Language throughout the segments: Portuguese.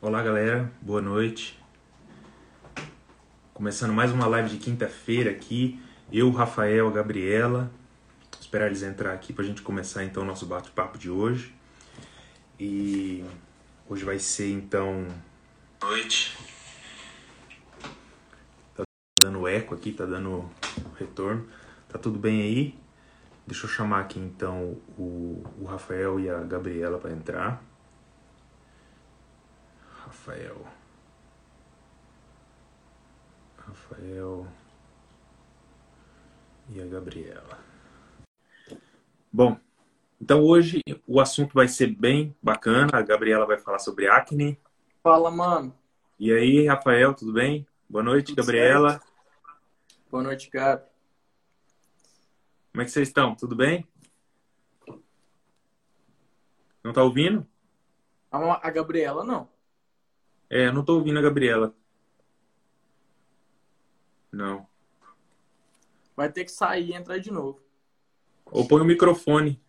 Olá, galera. Boa noite. Começando mais uma live de quinta-feira aqui. Eu, Rafael, a Gabriela. Vou esperar eles entrar aqui para a gente começar então o nosso bate-papo de hoje. E hoje vai ser então. Noite. Tá dando eco aqui, tá dando retorno. Tá tudo bem aí? Deixa eu chamar aqui então o, o Rafael e a Gabriela para entrar. Rafael. Rafael e a Gabriela. Bom, então hoje o assunto vai ser bem bacana. A Gabriela vai falar sobre acne. Fala, mano. E aí, Rafael, tudo bem? Boa noite, Tudo Gabriela. certo? Boa noite, Gabi. Como é que vocês estão? Tudo bem? Não tá ouvindo? A a Gabriela, não. É, eu não tô ouvindo a Gabriela. Não. Vai ter que sair e entrar de novo. Ou põe o microfone.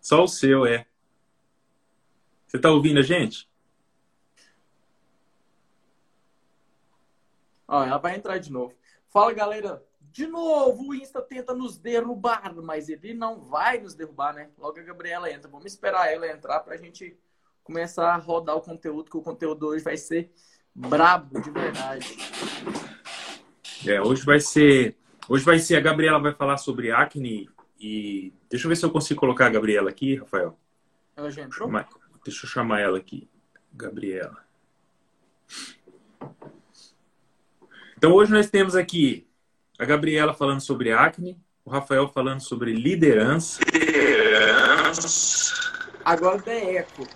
Só o seu, é. Você tá ouvindo a gente? Ó, ela vai entrar de novo. Fala, galera. De novo, o Insta tenta nos derrubar, mas ele não vai nos derrubar, né? Logo a Gabriela entra. Vamos esperar ela entrar pra gente começar a rodar o conteúdo, que o conteúdo hoje vai ser brabo de verdade. É, hoje vai ser. Hoje vai ser. A Gabriela vai falar sobre acne e. Deixa eu ver se eu consigo colocar a Gabriela aqui, Rafael. Ela já entrou? Deixa eu chamar ela aqui. Gabriela. Então hoje nós temos aqui a Gabriela falando sobre acne, o Rafael falando sobre liderança. Agora der eco.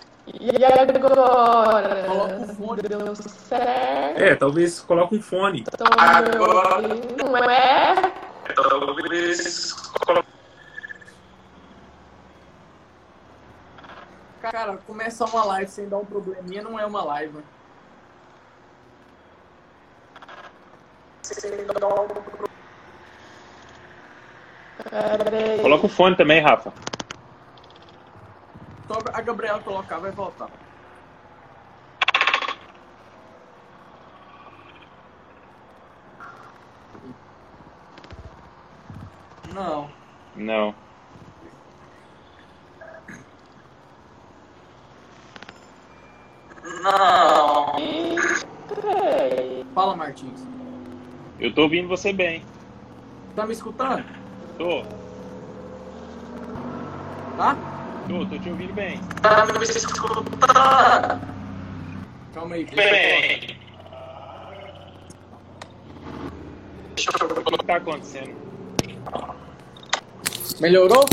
E agora? Coloca o fone. Deu certo. É, talvez coloque um fone. Agora. Não é? Cara, começar uma live sem dar um probleminha não é uma live. né? Peraí. Coloca o fone também, Rafa. Só a Gabriela colocar, vai voltar. Não. Não. Não. Fala, Martins. Eu tô ouvindo você bem. Tá me escutando? Tô, Tá? tô, tô te ouvindo bem. Tá me escutando. Calma aí. Deixa eu O que tá acontecendo? Melhorou?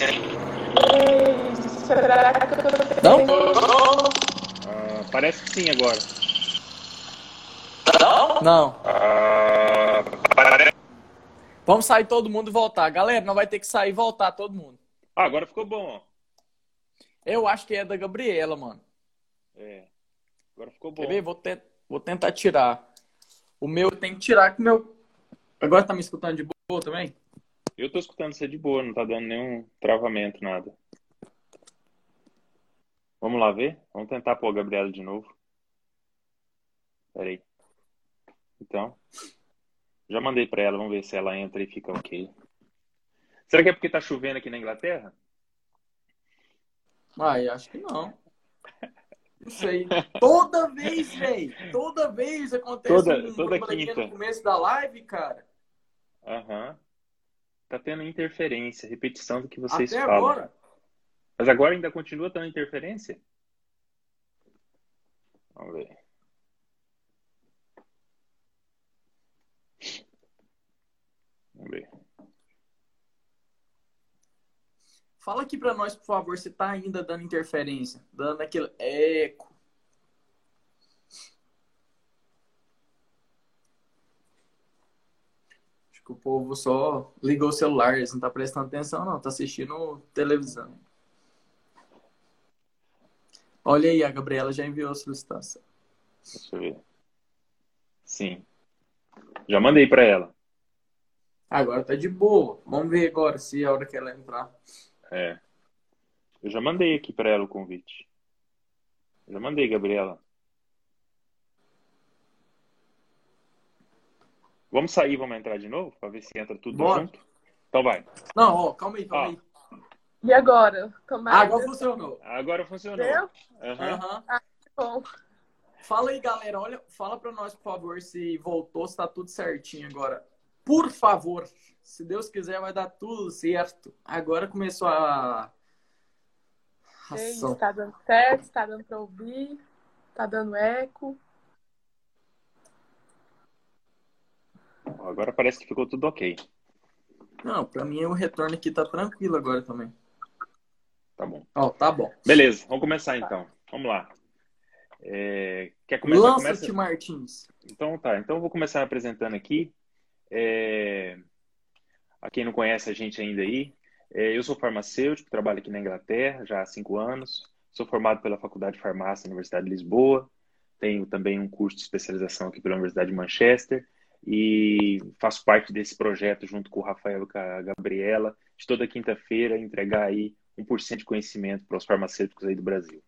Ei, Será que eu Não? Ah, parece que sim agora. Não. Parece... Vamos sair todo mundo e voltar. Galera, não vai ter que sair e voltar todo mundo. ah, agora ficou bom. ó. Eu acho que é da Gabriela, mano. É. Agora ficou bom. Quer ver? Vou, te- vou tentar tirar. O meu tem que tirar que o meu. Agora tá me escutando de boa também? Eu tô escutando você de boa, não tá dando nenhum travamento, nada. Vamos lá ver? Vamos tentar pôr a Gabriela de novo. Peraí. Então. Já mandei pra ela, vamos ver se ela entra e fica ok. Será que é porque tá chovendo aqui na Inglaterra? Ai, acho que não. Não sei. Toda vez, velho. Toda vez acontece Toda- um toda quinta. no começo da live, cara. Aham. Tá tendo interferência, repetição do que vocês Até falam. agora. Mas agora ainda continua tendo interferência? Vamos ver. Vamos ver. Fala aqui pra nós, por favor, se tá ainda dando interferência. Dando aquele eco. Acho que o povo só ligou o celular, eles não tá prestando atenção, não. Tá assistindo televisão. Olha aí, a Gabriela já enviou a solicitação. Deixa eu ver. Sim. Já mandei para ela. Agora tá de boa. Vamos ver agora se é a hora que ela entrar. É. Eu já mandei aqui para ela o convite. Já mandei, Gabriela. Vamos sair, vamos entrar de novo para ver se entra tudo Bora. junto. Então vai. Não, ó, calma aí, calma Ó. aí. E agora? Tomara. Agora funcionou. Agora funcionou. Deu? Aham. Aham. Bom. Fala aí, galera. Olha, fala pra nós, por favor, se voltou, se tá tudo certinho agora. Por favor. Se Deus quiser, vai dar tudo certo. Agora começou a. E aí, Ação. tá dando certo? Tá dando pra ouvir? Tá dando eco? Agora parece que ficou tudo ok. Não, pra mim o retorno aqui tá tranquilo agora também. Tá bom. Ó, tá bom. Beleza, vamos começar então. Vamos lá. É, Quer começar? Lança-te, Começa? Martins. Então tá, então eu vou começar me apresentando aqui. É, A quem não conhece a gente ainda aí, é, eu sou farmacêutico, trabalho aqui na Inglaterra já há cinco anos. Sou formado pela Faculdade de Farmácia da Universidade de Lisboa. Tenho também um curso de especialização aqui pela Universidade de Manchester. E faço parte desse projeto junto com o Rafael e com a Gabriela, de toda quinta-feira entregar aí 1% de conhecimento para os farmacêuticos aí do Brasil.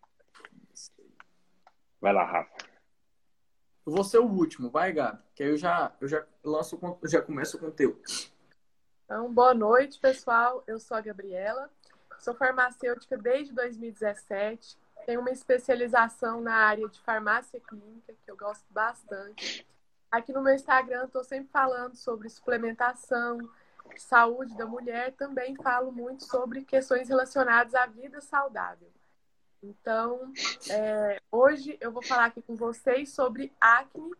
Vai lá, Rafa. Eu vou ser o último, vai, Gabi. Que aí eu já, eu já lanço, já começo o conteúdo. Então, boa noite, pessoal. Eu sou a Gabriela. Sou farmacêutica desde 2017. Tenho uma especialização na área de farmácia clínica, que eu gosto bastante. Aqui no meu Instagram, estou sempre falando sobre suplementação, saúde da mulher. Também falo muito sobre questões relacionadas à vida saudável. Então, é, hoje eu vou falar aqui com vocês sobre acne,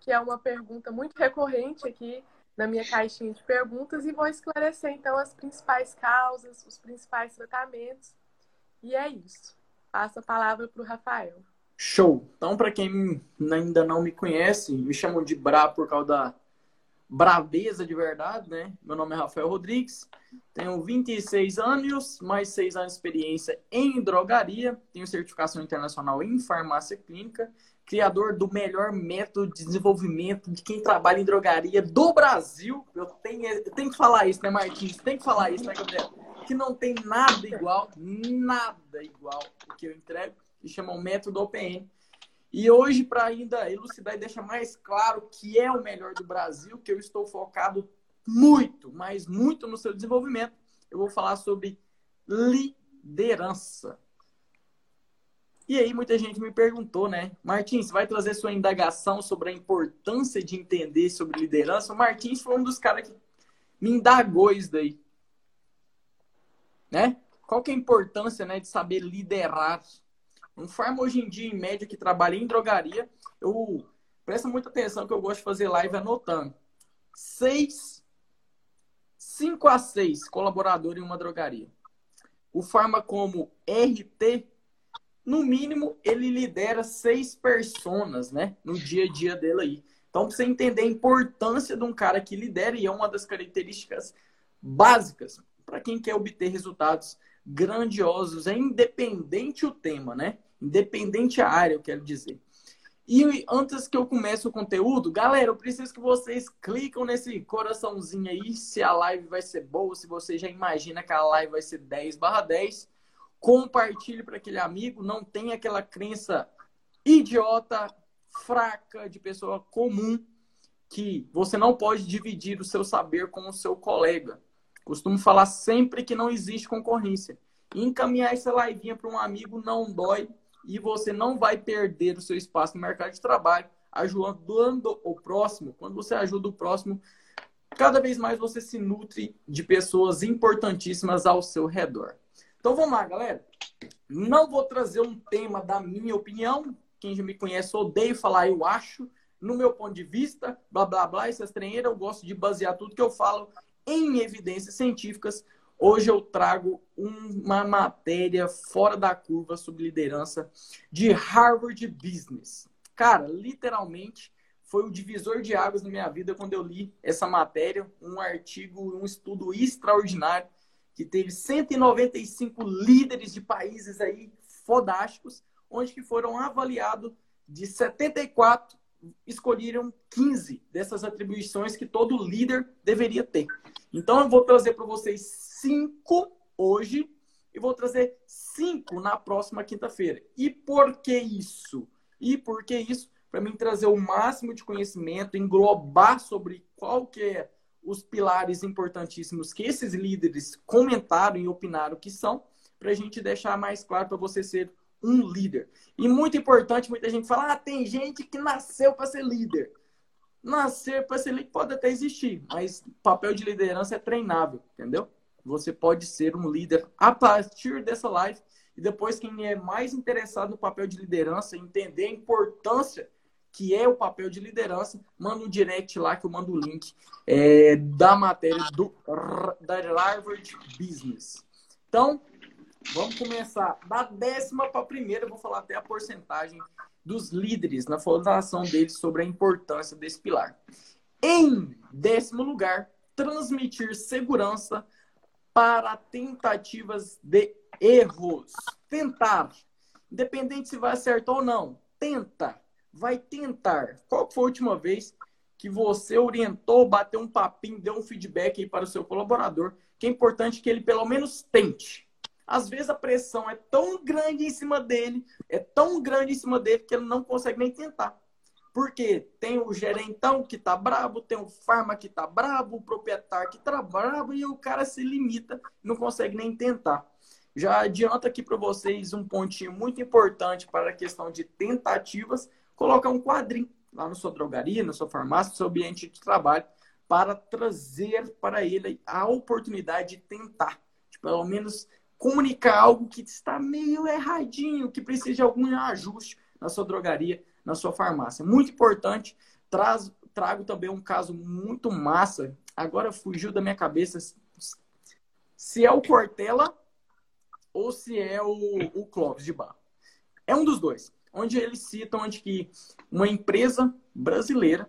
que é uma pergunta muito recorrente aqui na minha caixinha de perguntas e vou esclarecer então as principais causas, os principais tratamentos. E é isso. Passo a palavra para o Rafael. Show! Então, para quem ainda não me conhece, me chamam de Bra por causa da braveza de verdade, né? Meu nome é Rafael Rodrigues, tenho 26 anos, mais 6 anos de experiência em drogaria, tenho certificação internacional em farmácia clínica, criador do melhor método de desenvolvimento de quem trabalha em drogaria do Brasil. Eu tenho, eu tenho que falar isso, né, Martins? Tem que falar isso, né, Gabriel? Que não tem nada igual, nada igual o que eu entrego, que chama o método OPN. E hoje, para ainda elucidar e deixar mais claro que é o melhor do Brasil, que eu estou focado muito, mas muito no seu desenvolvimento, eu vou falar sobre liderança. E aí muita gente me perguntou, né? Martins, vai trazer sua indagação sobre a importância de entender sobre liderança? O Martins foi um dos caras que me indagou isso daí. Né? Qual que é a importância né, de saber liderar? Um farma hoje em dia, em média, que trabalha em drogaria, eu presta muita atenção que eu gosto de fazer live anotando. Seis, cinco a seis colaboradores em uma drogaria. O farma como RT, no mínimo, ele lidera seis personas, né? No dia a dia dele aí. Então, pra você entender a importância de um cara que lidera, e é uma das características básicas para quem quer obter resultados grandiosos, é independente o tema, né? Independente a área, eu quero dizer. E antes que eu comece o conteúdo, galera, eu preciso que vocês clicam nesse coraçãozinho aí, se a live vai ser boa, se você já imagina que a live vai ser 10 barra 10. Compartilhe para aquele amigo, não tem aquela crença idiota, fraca, de pessoa comum, que você não pode dividir o seu saber com o seu colega. Costumo falar sempre que não existe concorrência. Encaminhar essa livinha para um amigo não dói e você não vai perder o seu espaço no mercado de trabalho ajudando o próximo. Quando você ajuda o próximo, cada vez mais você se nutre de pessoas importantíssimas ao seu redor. Então vamos lá, galera. Não vou trazer um tema da minha opinião. Quem já me conhece odeia falar eu acho. No meu ponto de vista, blá blá blá, essas treineiras, eu gosto de basear tudo que eu falo em evidências científicas. Hoje eu trago uma matéria fora da curva sobre liderança de Harvard Business. Cara, literalmente foi o divisor de águas na minha vida quando eu li essa matéria, um artigo, um estudo extraordinário que teve 195 líderes de países aí fodásticos, onde que foram avaliados de 74 escolheram 15 dessas atribuições que todo líder deveria ter. Então, eu vou trazer para vocês cinco hoje e vou trazer cinco na próxima quinta-feira. E por que isso? E por que isso? Para mim trazer o máximo de conhecimento, englobar sobre qual que é os pilares importantíssimos que esses líderes comentaram e opinaram que são, para a gente deixar mais claro para você ser um líder. E muito importante, muita gente fala: ah, tem gente que nasceu para ser líder. Nascer para ser líder pode até existir, mas papel de liderança é treinável, entendeu? Você pode ser um líder a partir dessa live. E depois, quem é mais interessado no papel de liderança, entender a importância que é o papel de liderança, manda um direct lá que eu mando o link é, da matéria do, da Harvard Business. Então, Vamos começar da décima para a primeira. Eu vou falar até a porcentagem dos líderes na falação deles sobre a importância desse pilar. Em décimo lugar, transmitir segurança para tentativas de erros. Tentar. Independente se vai acertar ou não. Tenta. Vai tentar. Qual foi a última vez que você orientou, bateu um papinho, deu um feedback aí para o seu colaborador? Que é importante que ele pelo menos tente. Às vezes a pressão é tão grande em cima dele, é tão grande em cima dele que ele não consegue nem tentar. Porque tem o gerentão que tá brabo, tem o farma que tá brabo, o proprietário que tá brabo e o cara se limita, não consegue nem tentar. Já adianto aqui para vocês um pontinho muito importante para a questão de tentativas, colocar um quadrinho lá na sua drogaria, na sua farmácia, no seu ambiente de trabalho, para trazer para ele a oportunidade de tentar. De pelo menos comunicar algo que está meio erradinho, que precisa de algum ajuste na sua drogaria, na sua farmácia. Muito importante. Traz, trago também um caso muito massa. Agora fugiu da minha cabeça se é o Cortella ou se é o, o Clóvis de Barro. É um dos dois. Onde eles citam onde que uma empresa brasileira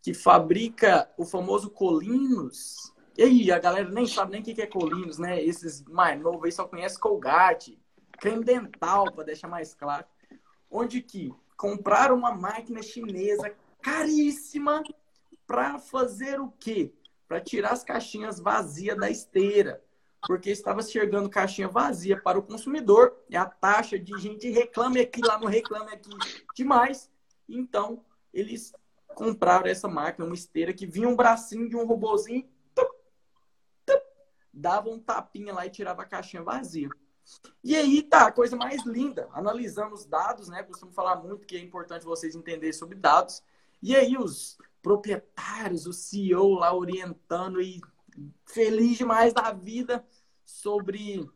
que fabrica o famoso Colinos e aí, a galera nem sabe nem o que é Colinos, né? Esses mais novos aí só conhecem Colgate, creme dental, para deixar mais claro. Onde que compraram uma máquina chinesa caríssima para fazer o quê? Para tirar as caixinhas vazias da esteira. Porque estava chegando caixinha vazia para o consumidor e a taxa de gente reclame aqui, lá no reclame aqui demais. Então, eles compraram essa máquina, uma esteira que vinha um bracinho de um robozinho dava um tapinha lá e tirava a caixinha vazia. E aí tá, a coisa mais linda. Analisamos dados, né? Costumo falar muito que é importante vocês entenderem sobre dados. E aí os proprietários, o CEO lá orientando e feliz demais da vida sobre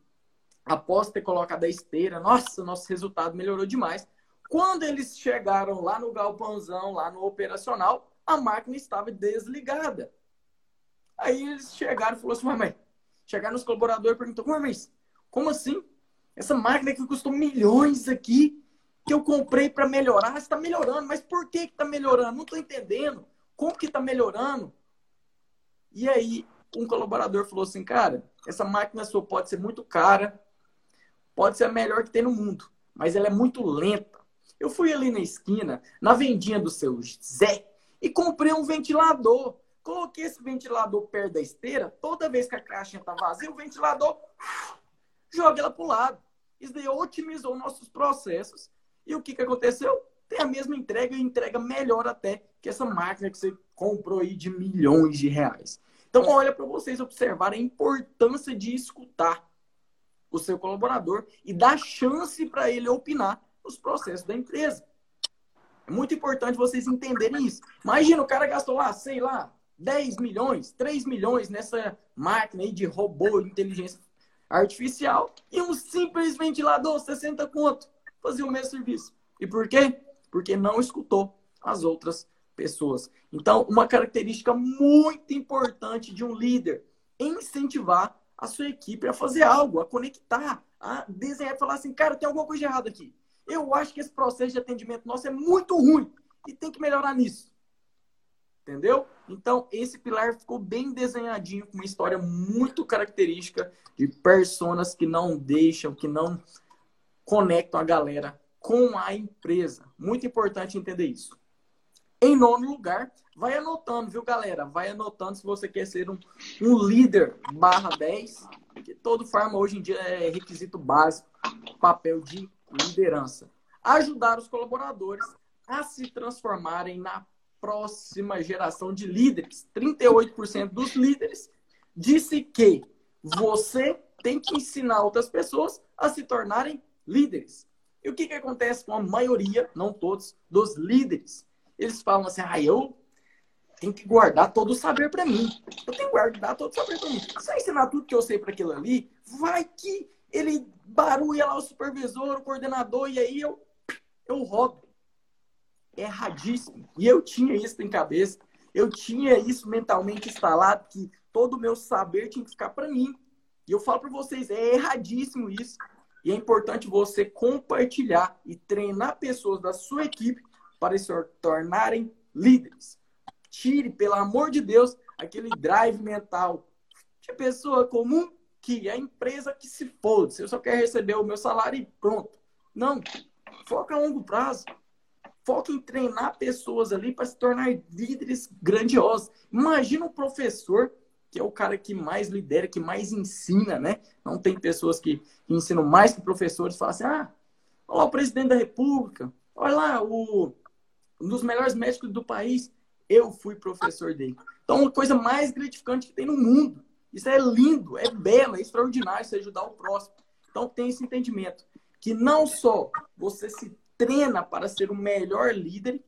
após ter colocado a esteira. Nossa, nosso resultado melhorou demais. Quando eles chegaram lá no galpãozão, lá no operacional, a máquina estava desligada. Aí eles chegaram e falaram assim, mas chegar nos colaboradores e perguntar, mas como assim? Essa máquina que custou milhões aqui, que eu comprei para melhorar, está melhorando, mas por que está melhorando? Não estou entendendo. Como que está melhorando? E aí, um colaborador falou assim, cara, essa máquina sua pode ser muito cara, pode ser a melhor que tem no mundo, mas ela é muito lenta. Eu fui ali na esquina, na vendinha do seu Zé, e comprei um ventilador. Coloquei esse ventilador perto da esteira, toda vez que a caixinha está vazia, o ventilador joga ela para o lado. Isso daí otimizou nossos processos. E o que, que aconteceu? Tem a mesma entrega e entrega melhor até que essa máquina que você comprou aí de milhões de reais. Então, olha para vocês observarem a importância de escutar o seu colaborador e dar chance para ele opinar nos processos da empresa. É muito importante vocês entenderem isso. Imagina, o cara gastou lá, sei lá, 10 milhões, 3 milhões nessa máquina aí de robô, inteligência artificial e um simples ventilador, 60 conto, fazia o mesmo serviço. E por quê? Porque não escutou as outras pessoas. Então, uma característica muito importante de um líder é incentivar a sua equipe a fazer algo, a conectar, a desenhar, falar assim, cara, tem alguma coisa errada aqui. Eu acho que esse processo de atendimento nosso é muito ruim e tem que melhorar nisso. Entendeu? Então, esse pilar ficou bem desenhadinho, com uma história muito característica de personas que não deixam, que não conectam a galera com a empresa. Muito importante entender isso. Em nono lugar, vai anotando, viu, galera? Vai anotando se você quer ser um, um líder barra 10, que todo farma hoje em dia é requisito básico, papel de liderança. Ajudar os colaboradores a se transformarem na próxima geração de líderes. 38% dos líderes disse que você tem que ensinar outras pessoas a se tornarem líderes. E o que, que acontece com a maioria, não todos, dos líderes? Eles falam assim: ah, eu tenho que guardar todo o saber para mim. Eu tenho que guardar todo o saber para mim. Se eu ensinar tudo que eu sei para aquilo ali, vai que ele barulha lá o supervisor, o coordenador, e aí eu, eu rodo erradíssimo. E eu tinha isso em cabeça, eu tinha isso mentalmente instalado, que todo o meu saber tinha que ficar para mim. E eu falo para vocês, é erradíssimo isso. E é importante você compartilhar e treinar pessoas da sua equipe para se tornarem líderes. Tire, pelo amor de Deus, aquele drive mental de pessoa comum que é a empresa que se foda. Se eu só quero receber o meu salário e pronto. Não. Foca a longo prazo. Foca em treinar pessoas ali para se tornar líderes grandiosos. Imagina um professor, que é o cara que mais lidera, que mais ensina, né? Não tem pessoas que ensinam mais que professores, falam assim: ah, olha lá o presidente da república, olha lá o, um dos melhores médicos do país. Eu fui professor dele. Então, uma coisa mais gratificante que tem no mundo. Isso é lindo, é belo, é extraordinário você ajudar o próximo. Então, tem esse entendimento. Que não só você se treina para ser o melhor líder,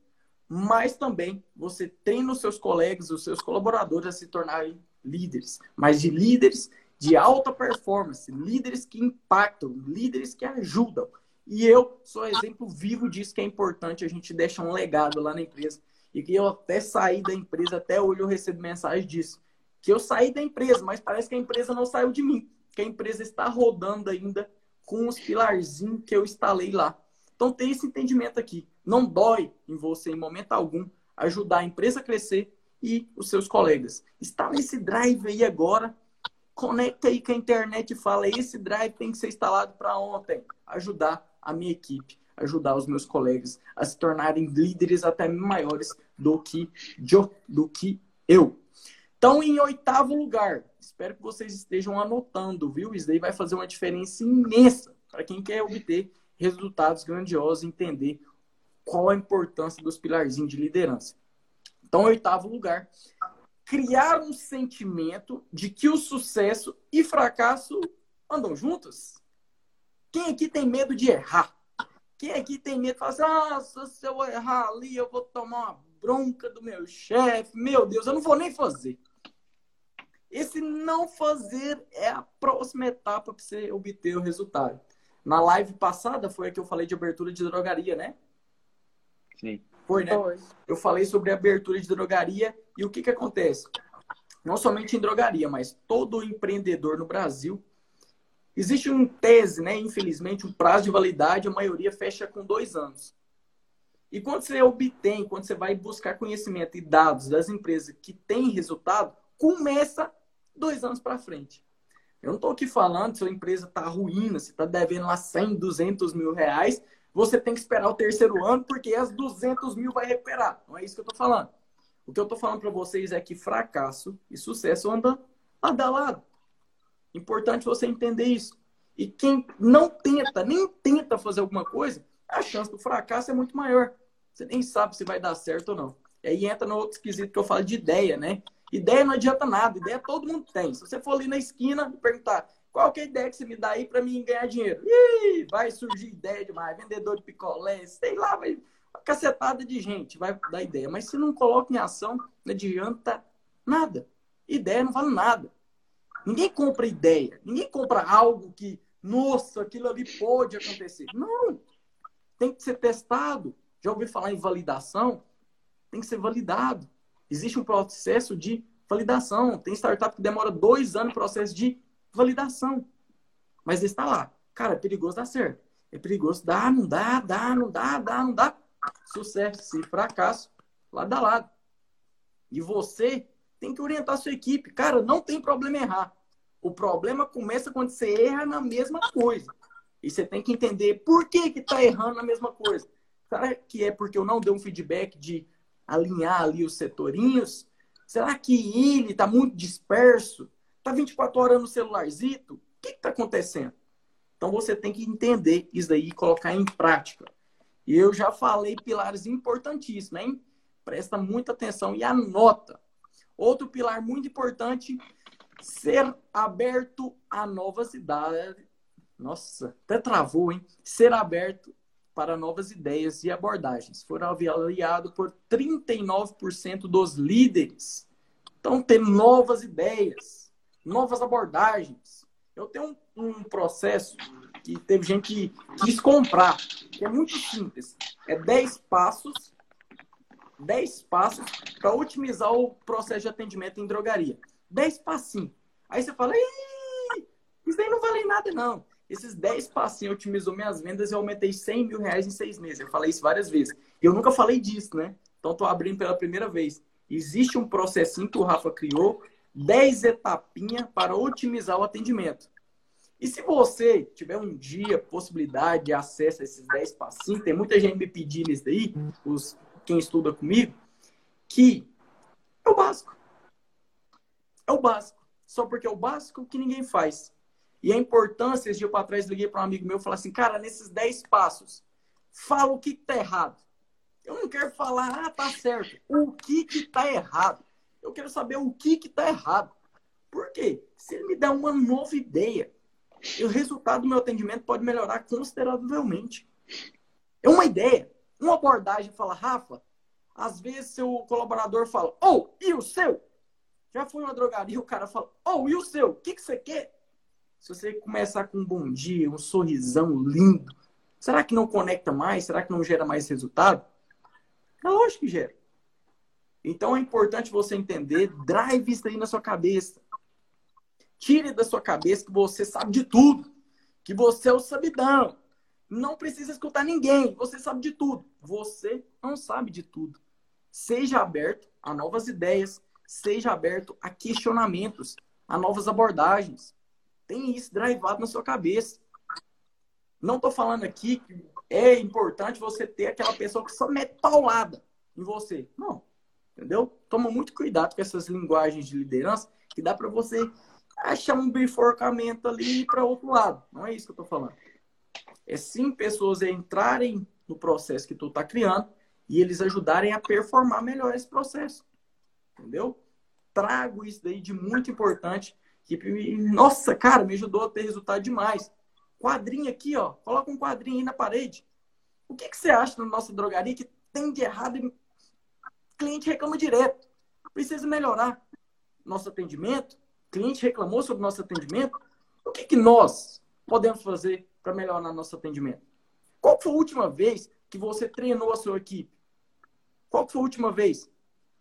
mas também você treina os seus colegas, os seus colaboradores a se tornarem líderes, mas de líderes de alta performance, líderes que impactam, líderes que ajudam. E eu sou exemplo vivo disso que é importante a gente deixar um legado lá na empresa. E que eu até saí da empresa, até hoje eu recebo mensagem disso. Que eu saí da empresa, mas parece que a empresa não saiu de mim. Que a empresa está rodando ainda com os pilarzinhos que eu instalei lá. Então tem esse entendimento aqui. Não dói em você, em momento algum, ajudar a empresa a crescer e os seus colegas. Está nesse drive aí agora. Conecta aí com a internet e fala: esse drive tem que ser instalado para ontem. Ajudar a minha equipe, ajudar os meus colegas a se tornarem líderes até maiores do que, do que eu. Então, em oitavo lugar, espero que vocês estejam anotando, viu? Isso daí vai fazer uma diferença imensa para quem quer obter resultados grandiosos, entender qual a importância dos pilarzinhos de liderança. Então, oitavo lugar, criar um sentimento de que o sucesso e fracasso andam juntos. Quem aqui tem medo de errar? Quem aqui tem medo de falar assim, ah, se eu errar ali, eu vou tomar uma bronca do meu chefe, meu Deus, eu não vou nem fazer. Esse não fazer é a próxima etapa para você obter o resultado. Na live passada foi a que eu falei de abertura de drogaria, né? Sim. Foi, né? Foi. Eu falei sobre abertura de drogaria e o que, que acontece? Não somente em drogaria, mas todo empreendedor no Brasil. Existe um tese, né? Infelizmente, um prazo de validade, a maioria fecha com dois anos. E quando você obtém, quando você vai buscar conhecimento e dados das empresas que têm resultado, começa dois anos para frente. Eu não estou aqui falando se a empresa está ruim, se está devendo lá 100, 200 mil reais, você tem que esperar o terceiro ano, porque as 200 mil vai recuperar. Não é isso que eu estou falando. O que eu estou falando para vocês é que fracasso e sucesso andam lado a lado. Importante você entender isso. E quem não tenta, nem tenta fazer alguma coisa, a chance do fracasso é muito maior. Você nem sabe se vai dar certo ou não. E aí entra no outro esquisito que eu falo de ideia, né? Ideia não adianta nada, ideia todo mundo tem. Se você for ali na esquina e perguntar qual que é a ideia que você me dá aí para mim ganhar dinheiro? Ih, vai surgir ideia demais, vendedor de picolé, sei lá, vai uma cacetada de gente vai dar ideia. Mas se não coloca em ação, não adianta nada. Ideia não vale nada. Ninguém compra ideia, ninguém compra algo que, nossa, aquilo ali pode acontecer. Não, tem que ser testado. Já ouvi falar em validação? Tem que ser validado. Existe um processo de validação. Tem startup que demora dois anos no processo de validação. Mas está lá. Cara, é perigoso dar certo. É perigoso dar, não dá, dá, não dá, dá, não dá. Sucesso e fracasso, lado a lado. E você tem que orientar a sua equipe. Cara, não tem problema errar. O problema começa quando você erra na mesma coisa. E você tem que entender por que que tá errando na mesma coisa. Será que é porque eu não dei um feedback de alinhar ali os setorinhos? Será que ele está muito disperso? Está 24 horas no celularzito? O que está acontecendo? Então você tem que entender isso daí e colocar em prática. E eu já falei pilares importantíssimos, hein? Presta muita atenção e anota. Outro pilar muito importante, ser aberto a novas ideias. Nossa, até travou, hein? Ser aberto para novas ideias e abordagens. Foram avaliados por 39% dos líderes. Então, ter novas ideias, novas abordagens. Eu tenho um, um processo que teve gente que quis comprar, que é muito simples. É 10 passos, 10 passos para otimizar o processo de atendimento em drogaria. 10 passinhos. Aí você fala, isso aí não vale nada, não. Esses 10 passinhos otimizou minhas vendas e eu aumentei 100 mil reais em seis meses. Eu falei isso várias vezes. Eu nunca falei disso, né? Então, estou abrindo pela primeira vez. Existe um processinho que o Rafa criou, 10 etapinhas para otimizar o atendimento. E se você tiver um dia possibilidade de acesso a esses 10 passinhos, tem muita gente me pedindo isso daí, os, quem estuda comigo, que é o básico. É o básico. Só porque é o básico que ninguém faz. E a importância, esse dia para trás, liguei para um amigo meu e falei assim, cara, nesses 10 passos, fala o que está errado. Eu não quero falar, ah, tá certo. O que que tá errado? Eu quero saber o que que tá errado. Por quê? Se ele me der uma nova ideia, o resultado do meu atendimento pode melhorar consideravelmente. É uma ideia, uma abordagem fala, Rafa, às vezes seu colaborador fala, oh, e o seu? Já foi uma drogaria, o cara fala, oh, e o seu? O que, que você quer? Se você começar com um bom dia, um sorrisão lindo, será que não conecta mais? Será que não gera mais resultado? É lógico que gera. Então é importante você entender, drive isso aí na sua cabeça. Tire da sua cabeça que você sabe de tudo. Que você é o sabidão. Não precisa escutar ninguém. Você sabe de tudo. Você não sabe de tudo. Seja aberto a novas ideias. Seja aberto a questionamentos, a novas abordagens. Tem isso drivado na sua cabeça. Não estou falando aqui que é importante você ter aquela pessoa que só mete paulada em você. Não. Entendeu? Toma muito cuidado com essas linguagens de liderança que dá para você achar um bifurcamento ali para outro lado. Não é isso que eu estou falando. É sim pessoas entrarem no processo que tu está criando e eles ajudarem a performar melhor esse processo. Entendeu? Trago isso daí de muito importante que, nossa, cara, me ajudou a ter resultado demais. Quadrinho aqui, ó. Coloca um quadrinho aí na parede. O que, que você acha na nossa drogaria que tem de errado e cliente reclama direto? Precisa melhorar nosso atendimento. cliente reclamou sobre nosso atendimento. O que, que nós podemos fazer para melhorar nosso atendimento? Qual foi a última vez que você treinou a sua equipe? Qual foi a última vez?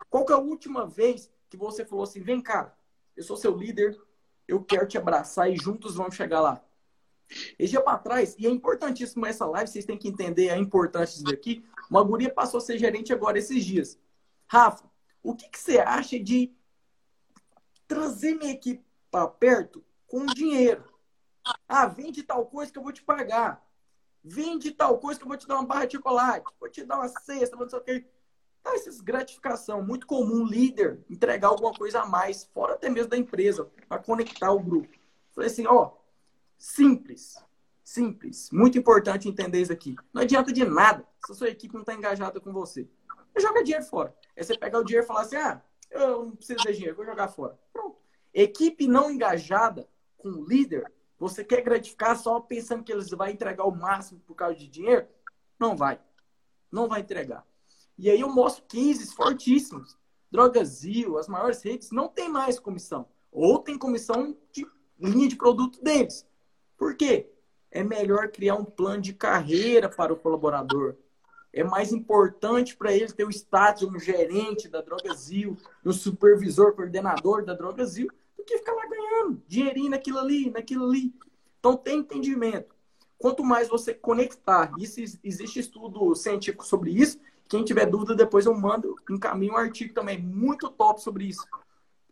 Qual foi a última vez que você falou assim, vem cá, eu sou seu líder, eu quero te abraçar e juntos vamos chegar lá. Esse dia para trás, e é importantíssimo essa live, vocês têm que entender a importância disso aqui. Uma guria passou a ser gerente agora esses dias. Rafa, o que, que você acha de trazer minha equipe para perto com dinheiro? Ah, vende tal coisa que eu vou te pagar. Vende tal coisa que eu vou te dar uma barra de chocolate. Vou te dar uma cesta, não sei o quê. Essas gratificação. Muito comum líder entregar alguma coisa a mais, fora até mesmo da empresa, para conectar o grupo. Falei assim, ó, simples. Simples. Muito importante entender isso aqui. Não adianta de nada se a sua equipe não está engajada com você. Joga dinheiro fora. Aí você pega o dinheiro e fala assim, ah, eu não preciso de dinheiro, vou jogar fora. Pronto. Equipe não engajada com o líder, você quer gratificar só pensando que eles vão entregar o máximo por causa de dinheiro? Não vai. Não vai entregar. E aí eu mostro cases fortíssimos. Drogazil, as maiores redes, não tem mais comissão. Ou tem comissão de linha de produto deles. Por quê? É melhor criar um plano de carreira para o colaborador. É mais importante para ele ter o status de um gerente da Drogazil, um supervisor, coordenador da Drogazil, do que ficar lá ganhando dinheirinho naquilo ali, naquilo ali. Então, tem entendimento. Quanto mais você conectar, isso existe estudo científico sobre isso, quem tiver dúvida, depois eu mando, encaminho um artigo também muito top sobre isso.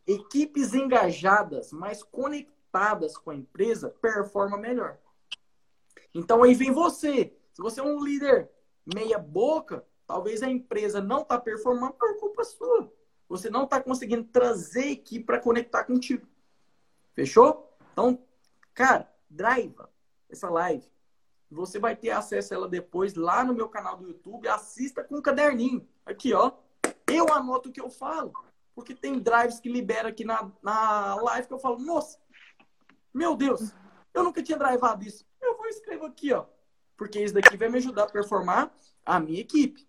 Equipes engajadas, mais conectadas com a empresa, performa melhor. Então aí vem você. Se você é um líder meia boca, Talvez a empresa não está performando por culpa sua. Você não está conseguindo trazer equipe para conectar contigo. Fechou? Então, cara, driva essa live. Você vai ter acesso a ela depois lá no meu canal do YouTube. Assista com um caderninho. Aqui, ó. Eu anoto o que eu falo. Porque tem drives que libera aqui na, na live que eu falo, nossa, meu Deus, eu nunca tinha drivado isso. Eu vou escrever aqui, ó. Porque isso daqui vai me ajudar a performar a minha equipe.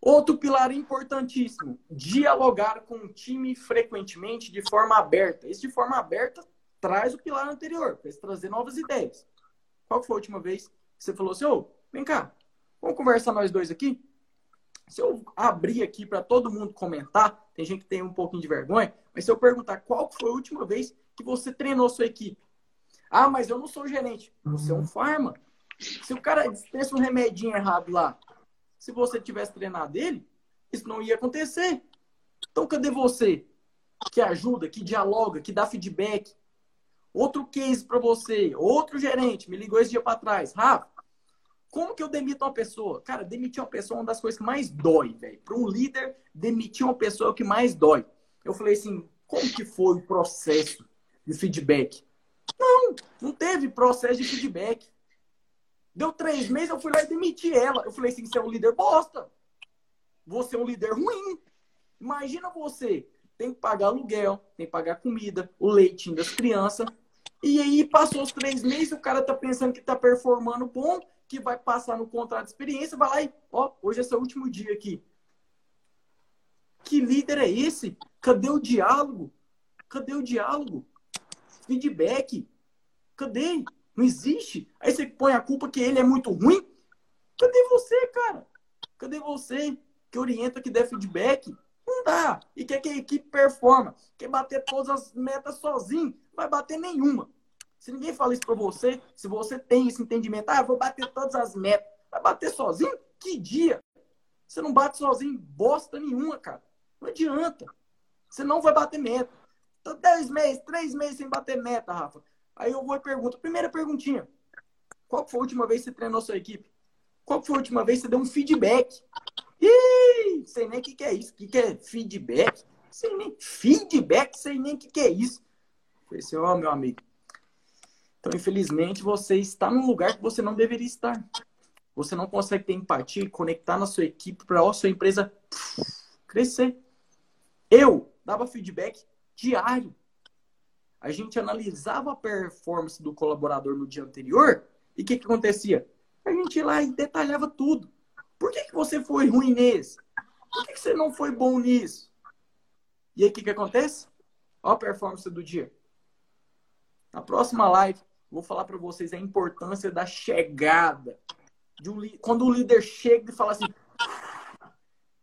Outro pilar importantíssimo: dialogar com o time frequentemente de forma aberta. Esse de forma aberta traz o pilar anterior, para trazer novas ideias. Qual foi a última vez que você falou assim, ô, vem cá, vamos conversar nós dois aqui? Se eu abrir aqui para todo mundo comentar, tem gente que tem um pouquinho de vergonha, mas se eu perguntar qual foi a última vez que você treinou sua equipe? Ah, mas eu não sou gerente. Você é um farma. Se o cara tivesse um remedinho errado lá, se você tivesse treinado ele, isso não ia acontecer. Então, cadê você que ajuda, que dialoga, que dá feedback? Outro case para você, outro gerente me ligou esse dia para trás. Rafa, como que eu demito uma pessoa? Cara, demitir uma pessoa é uma das coisas que mais dói, velho. Para um líder, demitir uma pessoa é o que mais dói. Eu falei assim, como que foi o processo de feedback? Não, não teve processo de feedback. Deu três meses, eu fui lá e demiti ela. Eu falei assim, você é um líder bosta. Você é um líder ruim. Imagina você, tem que pagar aluguel, tem que pagar comida, o leitinho das crianças. E aí passou os três meses, o cara tá pensando que tá performando bom, que vai passar no contrato de experiência, vai lá e, ó, hoje é seu último dia aqui. Que líder é esse? Cadê o diálogo? Cadê o diálogo? Feedback? Cadê? Não existe. Aí você põe a culpa que ele é muito ruim. Cadê você, cara? Cadê você que orienta, que dê feedback? Não dá. E quer que a equipe performa. Quer bater todas as metas sozinho. Vai bater nenhuma. Se ninguém fala isso pra você, se você tem esse entendimento, ah, vou bater todas as metas. Vai bater sozinho? Que dia? Você não bate sozinho bosta nenhuma, cara. Não adianta. Você não vai bater meta. Tô dez meses, três meses sem bater meta, Rafa. Aí eu vou e pergunto, primeira perguntinha. Qual foi a última vez que você treinou a sua equipe? Qual foi a última vez que você deu um feedback? Ih, sei nem o que, que é isso. O que, que é feedback? Sei nem. Feedback, sei nem o que, que é isso. Falei assim, ó, oh, meu amigo. Então, infelizmente, você está num lugar que você não deveria estar. Você não consegue ter empatia e conectar na sua equipe para a sua empresa crescer. Eu dava feedback diário a gente analisava a performance do colaborador no dia anterior e o que, que acontecia? A gente ia lá e detalhava tudo. Por que, que você foi ruim nesse? Por que, que você não foi bom nisso? E aí o que, que acontece? Olha a performance do dia. Na próxima live, vou falar para vocês a importância da chegada. Um, quando o líder chega e fala assim: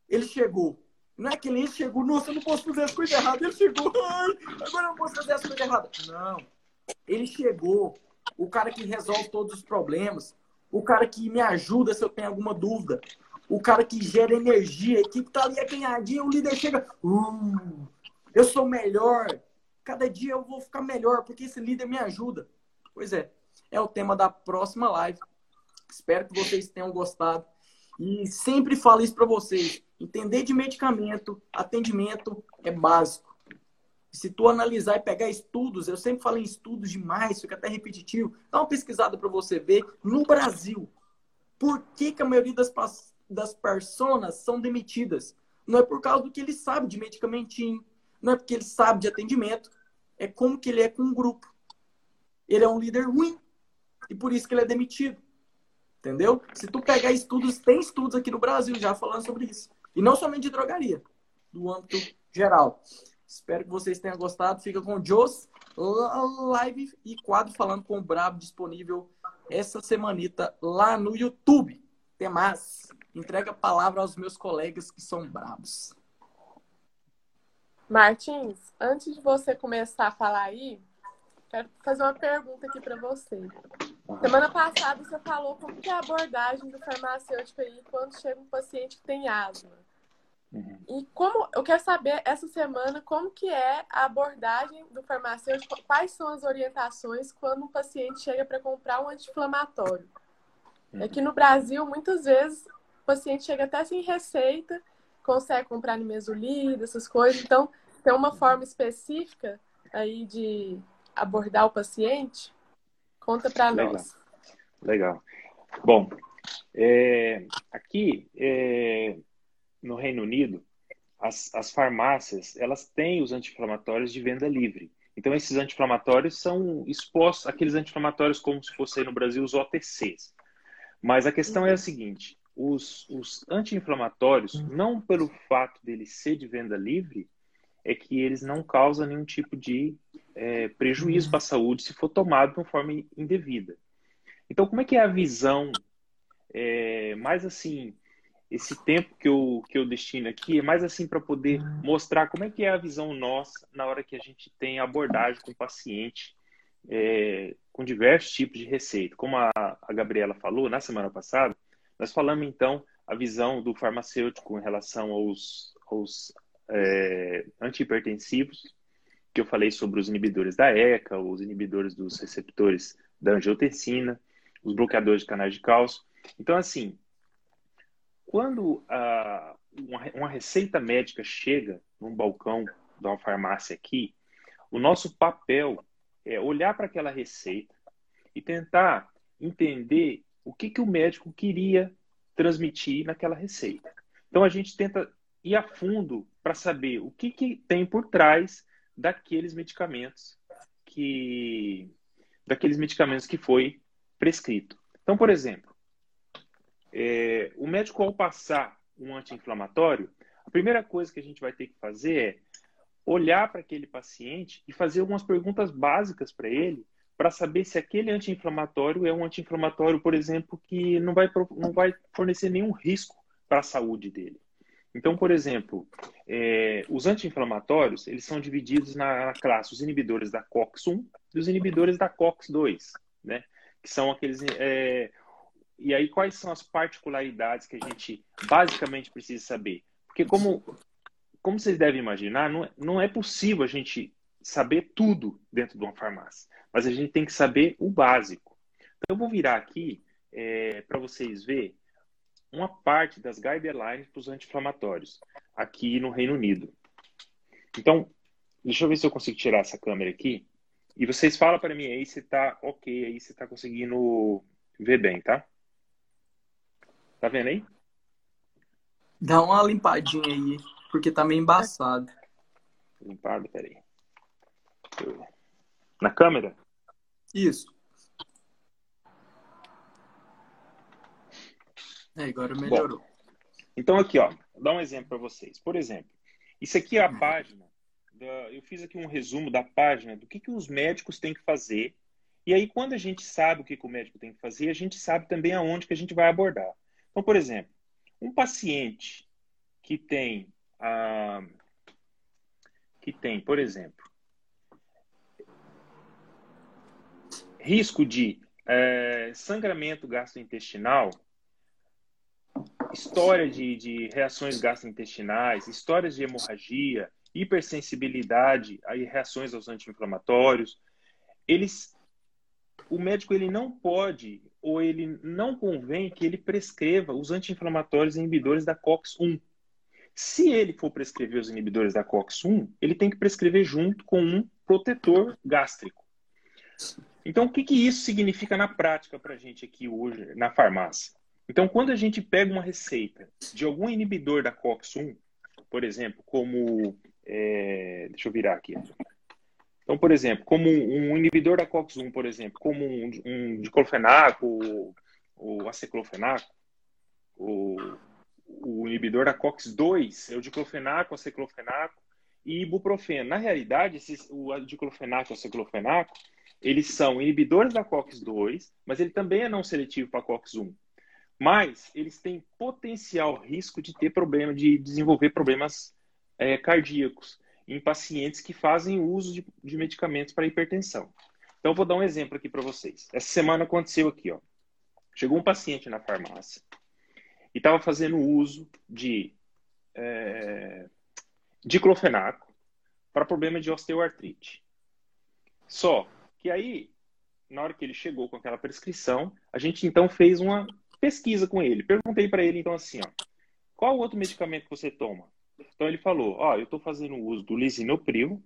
ele chegou, não é que ele chegou, nossa, eu não posso fazer as coisas erradas. Ele chegou, agora eu não posso fazer as coisas erradas. Não. Ele chegou, o cara que resolve todos os problemas, o cara que me ajuda se eu tenho alguma dúvida, o cara que gera energia, a equipe tá ali acanhadinha, o líder chega, uh, eu sou melhor. Cada dia eu vou ficar melhor, porque esse líder me ajuda. Pois é, é o tema da próxima live. Espero que vocês tenham gostado. E sempre falo isso para vocês. Entender de medicamento, atendimento é básico. Se tu analisar e pegar estudos, eu sempre falo em estudos demais, fica até repetitivo. Dá uma pesquisada para você ver no Brasil. Por que, que a maioria das, das personas são demitidas? Não é por causa do que ele sabe de medicamentinho, não é porque ele sabe de atendimento, é como que ele é com um grupo. Ele é um líder ruim e por isso que ele é demitido. Entendeu? Se tu pegar estudos, tem estudos aqui no Brasil já falando sobre isso. E não somente de drogaria, do âmbito geral. Espero que vocês tenham gostado. Fica com o Jos live e quadro falando com o Brabo disponível essa semanita lá no YouTube. Tem mais. Entrega a palavra aos meus colegas que são brabos. Martins, antes de você começar a falar aí, quero fazer uma pergunta aqui para você. Semana passada você falou como que é a abordagem do farmacêutico aí quando chega um paciente que tem asma. Uhum. E como eu quero saber essa semana como que é a abordagem do farmacêutico, quais são as orientações quando um paciente chega para comprar um anti-inflamatório. Uhum. É que no Brasil muitas vezes o paciente chega até sem receita, consegue comprar no mesolida, essas coisas. Então, tem uma forma específica aí de abordar o paciente? Conta para nós. Legal. Bom, é, aqui é, no Reino Unido, as, as farmácias elas têm os anti-inflamatórios de venda livre. Então, esses anti-inflamatórios são expostos, aqueles anti-inflamatórios como se fosse no Brasil os OTCs. Mas a questão é a seguinte: os, os anti-inflamatórios, não pelo fato dele ser de venda livre, é que eles não causam nenhum tipo de é, prejuízo para a saúde se for tomado de uma forma indevida. Então, como é que é a visão é, mais assim esse tempo que eu, que eu destino aqui é mais assim para poder mostrar como é que é a visão nossa na hora que a gente tem abordagem com o paciente é, com diversos tipos de receita. Como a, a Gabriela falou na semana passada, nós falamos então a visão do farmacêutico em relação aos, aos é, antihipertensivos, que eu falei sobre os inibidores da ECA, os inibidores dos receptores da angiotensina, os bloqueadores de canais de cálcio. Então, assim, quando a, uma, uma receita médica chega num balcão de uma farmácia aqui, o nosso papel é olhar para aquela receita e tentar entender o que, que o médico queria transmitir naquela receita. Então a gente tenta ir a fundo para saber o que, que tem por trás daqueles medicamentos que daqueles medicamentos que foi prescrito. Então, por exemplo, é, o médico, ao passar um anti-inflamatório, a primeira coisa que a gente vai ter que fazer é olhar para aquele paciente e fazer algumas perguntas básicas para ele, para saber se aquele anti-inflamatório é um anti-inflamatório, por exemplo, que não vai, não vai fornecer nenhum risco para a saúde dele. Então, por exemplo, é, os anti-inflamatórios, eles são divididos na, na, classe os inibidores da COX-1 e os inibidores da COX-2, né? Que são aqueles é, e aí, quais são as particularidades que a gente basicamente precisa saber? Porque, como, como vocês devem imaginar, não é, não é possível a gente saber tudo dentro de uma farmácia, mas a gente tem que saber o básico. Então, eu vou virar aqui é, para vocês verem uma parte das guidelines para os anti-inflamatórios aqui no Reino Unido. Então, deixa eu ver se eu consigo tirar essa câmera aqui. E vocês falam para mim aí se está ok, aí se está conseguindo ver bem, tá? Tá vendo aí? Dá uma limpadinha aí, porque tá meio embaçado. Limpado, peraí. Na câmera? Isso. É, agora melhorou. Bom, então aqui, ó, vou dar um exemplo para vocês. Por exemplo, isso aqui é a página. Da, eu fiz aqui um resumo da página do que, que os médicos têm que fazer. E aí, quando a gente sabe o que, que o médico tem que fazer, a gente sabe também aonde que a gente vai abordar. Então, por exemplo, um paciente que tem, ah, que tem, por exemplo, risco de é, sangramento gastrointestinal, história de, de reações gastrointestinais, histórias de hemorragia, hipersensibilidade a reações aos anti-inflamatórios, eles, o médico ele não pode ou ele não convém que ele prescreva os anti-inflamatórios inibidores da COX-1. Se ele for prescrever os inibidores da COX-1, ele tem que prescrever junto com um protetor gástrico. Então, o que, que isso significa na prática para a gente aqui hoje na farmácia? Então, quando a gente pega uma receita de algum inibidor da COX-1, por exemplo, como. É, deixa eu virar aqui. Então, por exemplo, como um inibidor da COX-1, por exemplo, como um, um diclofenaco, o aciclofenaco, o, o inibidor da COX-2 é o diclofenaco, aciclofenaco e ibuprofeno. Na realidade, esses, o diclofenaco e o aciclofenaco, eles são inibidores da COX-2, mas ele também é não seletivo para COX-1. Mas eles têm potencial risco de ter problema, de desenvolver problemas é, cardíacos em pacientes que fazem uso de, de medicamentos para hipertensão. Então, vou dar um exemplo aqui para vocês. Essa semana aconteceu aqui, ó. Chegou um paciente na farmácia e estava fazendo uso de é, diclofenaco para problema de osteoartrite. Só que aí, na hora que ele chegou com aquela prescrição, a gente então fez uma pesquisa com ele. Perguntei para ele, então, assim, ó, qual outro medicamento você toma? Então, ele falou, ó, eu estou fazendo uso do lisinopril,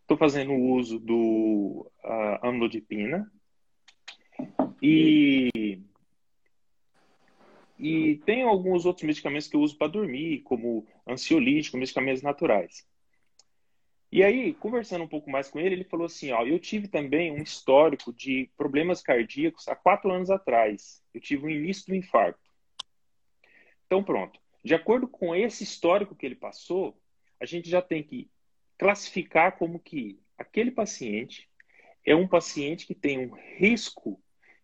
estou fazendo uso do uh, amlodipina e e tem alguns outros medicamentos que eu uso para dormir, como ansiolítico, medicamentos naturais. E aí, conversando um pouco mais com ele, ele falou assim: ó, eu tive também um histórico de problemas cardíacos há quatro anos atrás. Eu tive o início do infarto. Então, pronto. De acordo com esse histórico que ele passou, a gente já tem que classificar como que aquele paciente é um paciente que tem um risco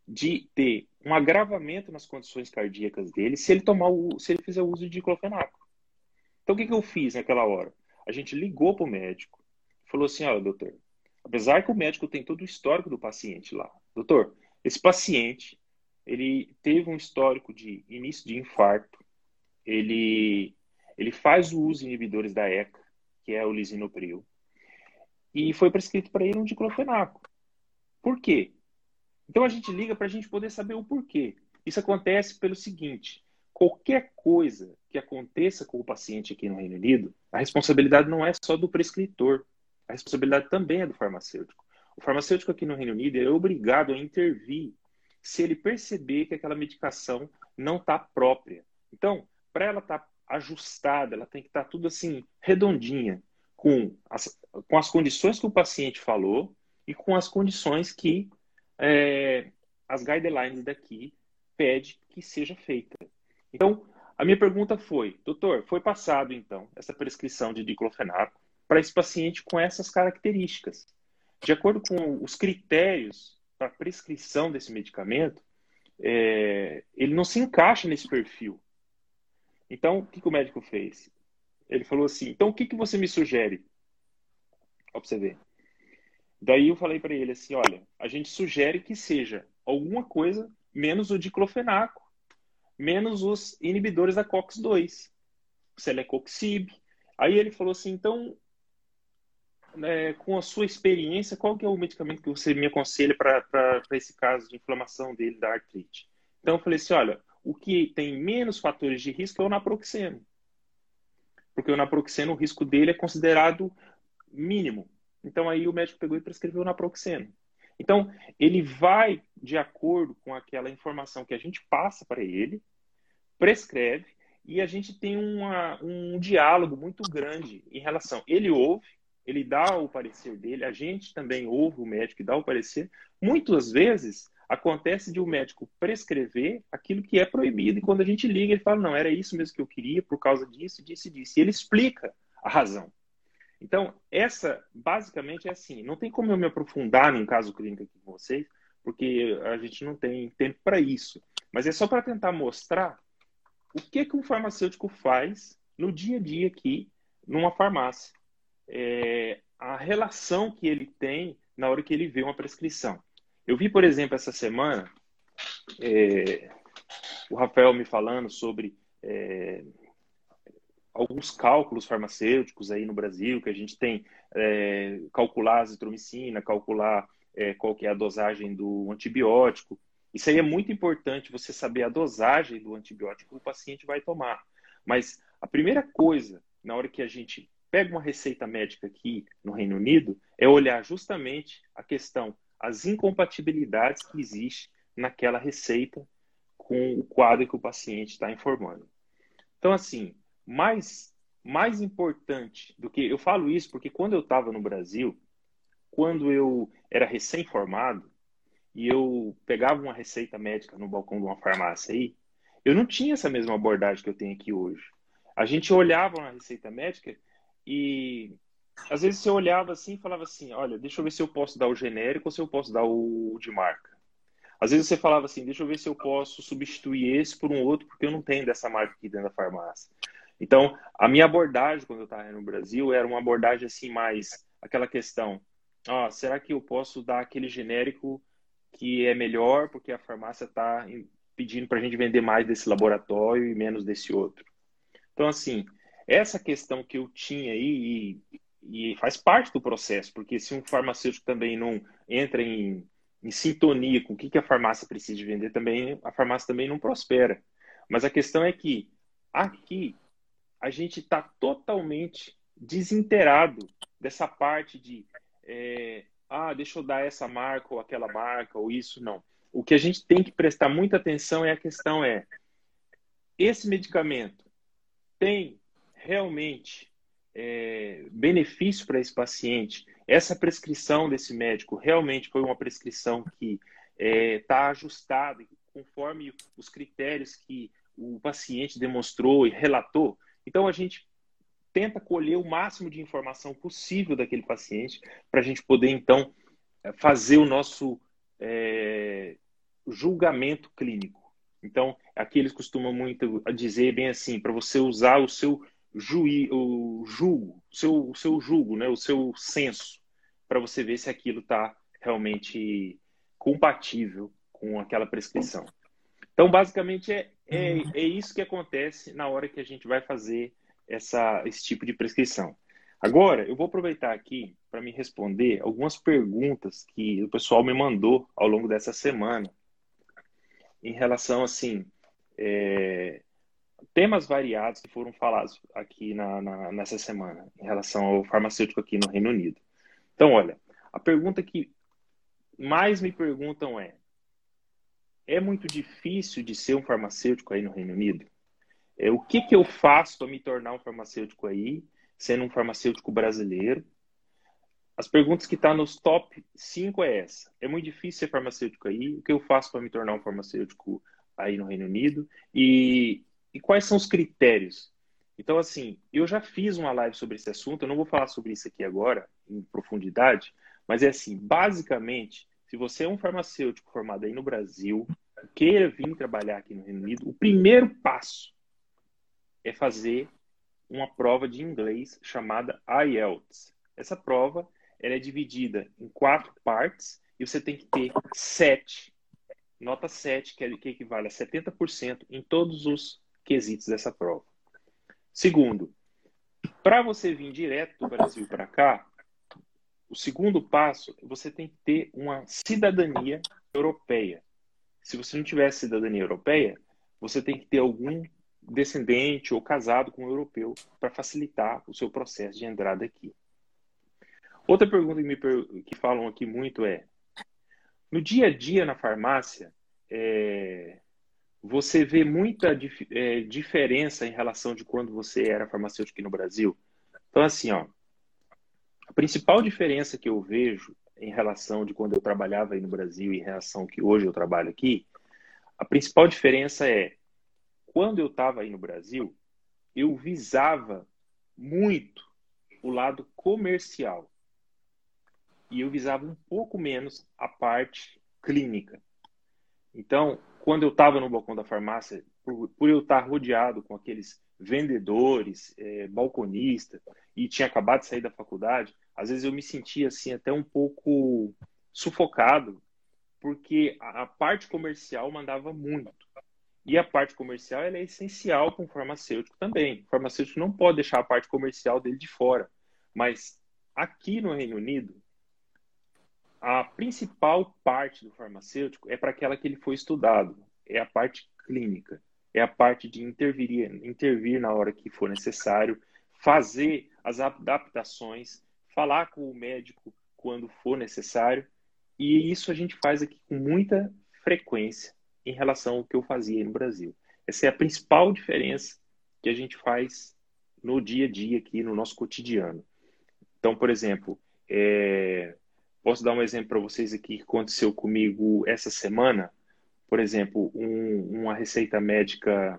de ter um agravamento nas condições cardíacas dele se ele tomar o, se ele fizer uso de diclofenaco. Então, o que, que eu fiz naquela hora? A gente ligou para o médico, falou assim: olha, doutor, apesar que o médico tem todo o histórico do paciente lá, doutor, esse paciente ele teve um histórico de início de infarto, ele, ele faz o uso de inibidores da ECA, que é o lisinopril, e foi prescrito para ele um diclofenaco. Por quê? Então a gente liga para a gente poder saber o porquê. Isso acontece pelo seguinte: qualquer coisa que aconteça com o paciente aqui no Reino Unido, a responsabilidade não é só do prescritor, a responsabilidade também é do farmacêutico. O farmacêutico aqui no Reino Unido é obrigado a intervir se ele perceber que aquela medicação não está própria. Então, para ela estar tá ajustada, ela tem que estar tá tudo assim redondinha, com as, com as condições que o paciente falou e com as condições que é, as guidelines daqui pede que seja feita. Então, a minha pergunta foi, doutor, foi passado então essa prescrição de diclofenaco para esse paciente com essas características. De acordo com os critérios para prescrição desse medicamento, é, ele não se encaixa nesse perfil. Então, o que, que, o médico fez? Ele falou assim: então o que, que você me sugere? Ó, pra você ver. Daí eu falei para ele assim: olha, a gente sugere que seja alguma coisa menos o diclofenaco, menos os inibidores da COX-2, celecoxib. Aí ele falou assim: então, é, com a sua experiência, qual que é o medicamento que você me aconselha para esse caso de inflamação dele, da artrite? Então eu falei assim: olha, o que tem menos fatores de risco é o naproxeno. Porque o naproxeno, o risco dele é considerado mínimo. Então aí o médico pegou e prescreveu naproxeno. Então, ele vai de acordo com aquela informação que a gente passa para ele, prescreve, e a gente tem uma, um diálogo muito grande em relação. Ele ouve, ele dá o parecer dele, a gente também ouve o médico e dá o parecer. Muitas vezes acontece de o um médico prescrever aquilo que é proibido, e quando a gente liga, ele fala: não, era isso mesmo que eu queria, por causa disso, disso e disso. E ele explica a razão. Então, essa basicamente é assim. Não tem como eu me aprofundar num caso clínico aqui com vocês, porque a gente não tem tempo para isso. Mas é só para tentar mostrar o que, que um farmacêutico faz no dia a dia aqui numa farmácia. É, a relação que ele tem na hora que ele vê uma prescrição. Eu vi, por exemplo, essa semana é, o Rafael me falando sobre é, alguns cálculos farmacêuticos aí no Brasil, que a gente tem é, calcular a azitromicina, calcular é, qual que é a dosagem do antibiótico. Isso aí é muito importante, você saber a dosagem do antibiótico que o paciente vai tomar. Mas a primeira coisa, na hora que a gente pega uma receita médica aqui no Reino Unido, é olhar justamente a questão, as incompatibilidades que existem naquela receita com o quadro que o paciente está informando. Então, assim, mais, mais importante do que. Eu falo isso porque quando eu estava no Brasil, quando eu era recém-formado, e eu pegava uma receita médica no balcão de uma farmácia aí, eu não tinha essa mesma abordagem que eu tenho aqui hoje. A gente olhava na receita médica e às vezes você olhava assim e falava assim: olha, deixa eu ver se eu posso dar o genérico ou se eu posso dar o de marca. Às vezes você falava assim: deixa eu ver se eu posso substituir esse por um outro, porque eu não tenho dessa marca aqui dentro da farmácia. Então, a minha abordagem quando eu estava no Brasil era uma abordagem assim mais aquela questão, ah, será que eu posso dar aquele genérico que é melhor porque a farmácia está pedindo para a gente vender mais desse laboratório e menos desse outro. Então, assim, essa questão que eu tinha aí, e, e faz parte do processo, porque se um farmacêutico também não entra em, em sintonia com o que, que a farmácia precisa de vender, também a farmácia também não prospera. Mas a questão é que aqui a gente está totalmente desinterado dessa parte de é, ah, deixa eu dar essa marca ou aquela marca ou isso, não. O que a gente tem que prestar muita atenção é a questão é esse medicamento tem realmente é, benefício para esse paciente? Essa prescrição desse médico realmente foi uma prescrição que está é, tá ajustada conforme os critérios que o paciente demonstrou e relatou? Então, a gente tenta colher o máximo de informação possível daquele paciente para a gente poder, então, fazer o nosso é, julgamento clínico. Então, aqui eles costumam muito dizer bem assim, para você usar o seu juí, o julgo, seu, o seu julgo, né, o seu senso, para você ver se aquilo está realmente compatível com aquela prescrição. Então, basicamente, é, é, é, isso que acontece na hora que a gente vai fazer essa, esse tipo de prescrição. Agora, eu vou aproveitar aqui para me responder algumas perguntas que o pessoal me mandou ao longo dessa semana em relação, assim, é, temas variados que foram falados aqui na, na, nessa semana em relação ao farmacêutico aqui no Reino Unido. Então, olha, a pergunta que mais me perguntam é: é muito difícil de ser um farmacêutico aí no Reino Unido? É, o que, que eu faço para me tornar um farmacêutico aí, sendo um farmacêutico brasileiro? As perguntas que estão tá nos top 5 é essa. É muito difícil ser farmacêutico aí. O que eu faço para me tornar um farmacêutico aí no Reino Unido? E, e quais são os critérios? Então, assim, eu já fiz uma live sobre esse assunto. Eu não vou falar sobre isso aqui agora, em profundidade. Mas é assim, basicamente, se você é um farmacêutico formado aí no Brasil, queira vir trabalhar aqui no Reino Unido, o primeiro passo é fazer uma prova de inglês chamada IELTS. Essa prova ela é dividida em quatro partes e você tem que ter sete, nota 7, que, é, que equivale a 70% em todos os quesitos dessa prova. Segundo, para você vir direto do Brasil para cá, o segundo passo, você tem que ter uma cidadania europeia. Se você não tiver cidadania europeia, você tem que ter algum descendente ou casado com um europeu para facilitar o seu processo de entrada aqui. Outra pergunta que, me, que falam aqui muito é: no dia a dia na farmácia, é, você vê muita dif, é, diferença em relação de quando você era farmacêutico aqui no Brasil? Então, assim, ó, a principal diferença que eu vejo em relação de quando eu trabalhava aí no Brasil e em relação que hoje eu trabalho aqui, a principal diferença é quando eu estava aí no Brasil, eu visava muito o lado comercial. E eu visava um pouco menos a parte clínica. Então, quando eu estava no balcão da farmácia, por, por, eu estar rodeado com aqueles vendedores, é, balconistas, e tinha acabado de sair da faculdade, às vezes eu me sentia assim até um pouco sufocado, porque a, a parte comercial mandava muito. E a parte comercial é essencial para um farmacêutico também. O farmacêutico não pode deixar a parte comercial dele de fora. Mas aqui no Reino Unido, a principal parte do farmacêutico é para aquela que ele foi estudado. É a parte clínica. É a parte de intervir, intervir na hora que for necessário, fazer as adaptações, falar com o médico quando for necessário. E isso a gente faz aqui com muita frequência em relação ao que eu fazia no Brasil. Essa é a principal diferença que a gente faz no dia a dia aqui, no nosso cotidiano. Então, por exemplo, é... posso dar um exemplo para vocês aqui que aconteceu comigo essa semana. Por exemplo, um, uma receita médica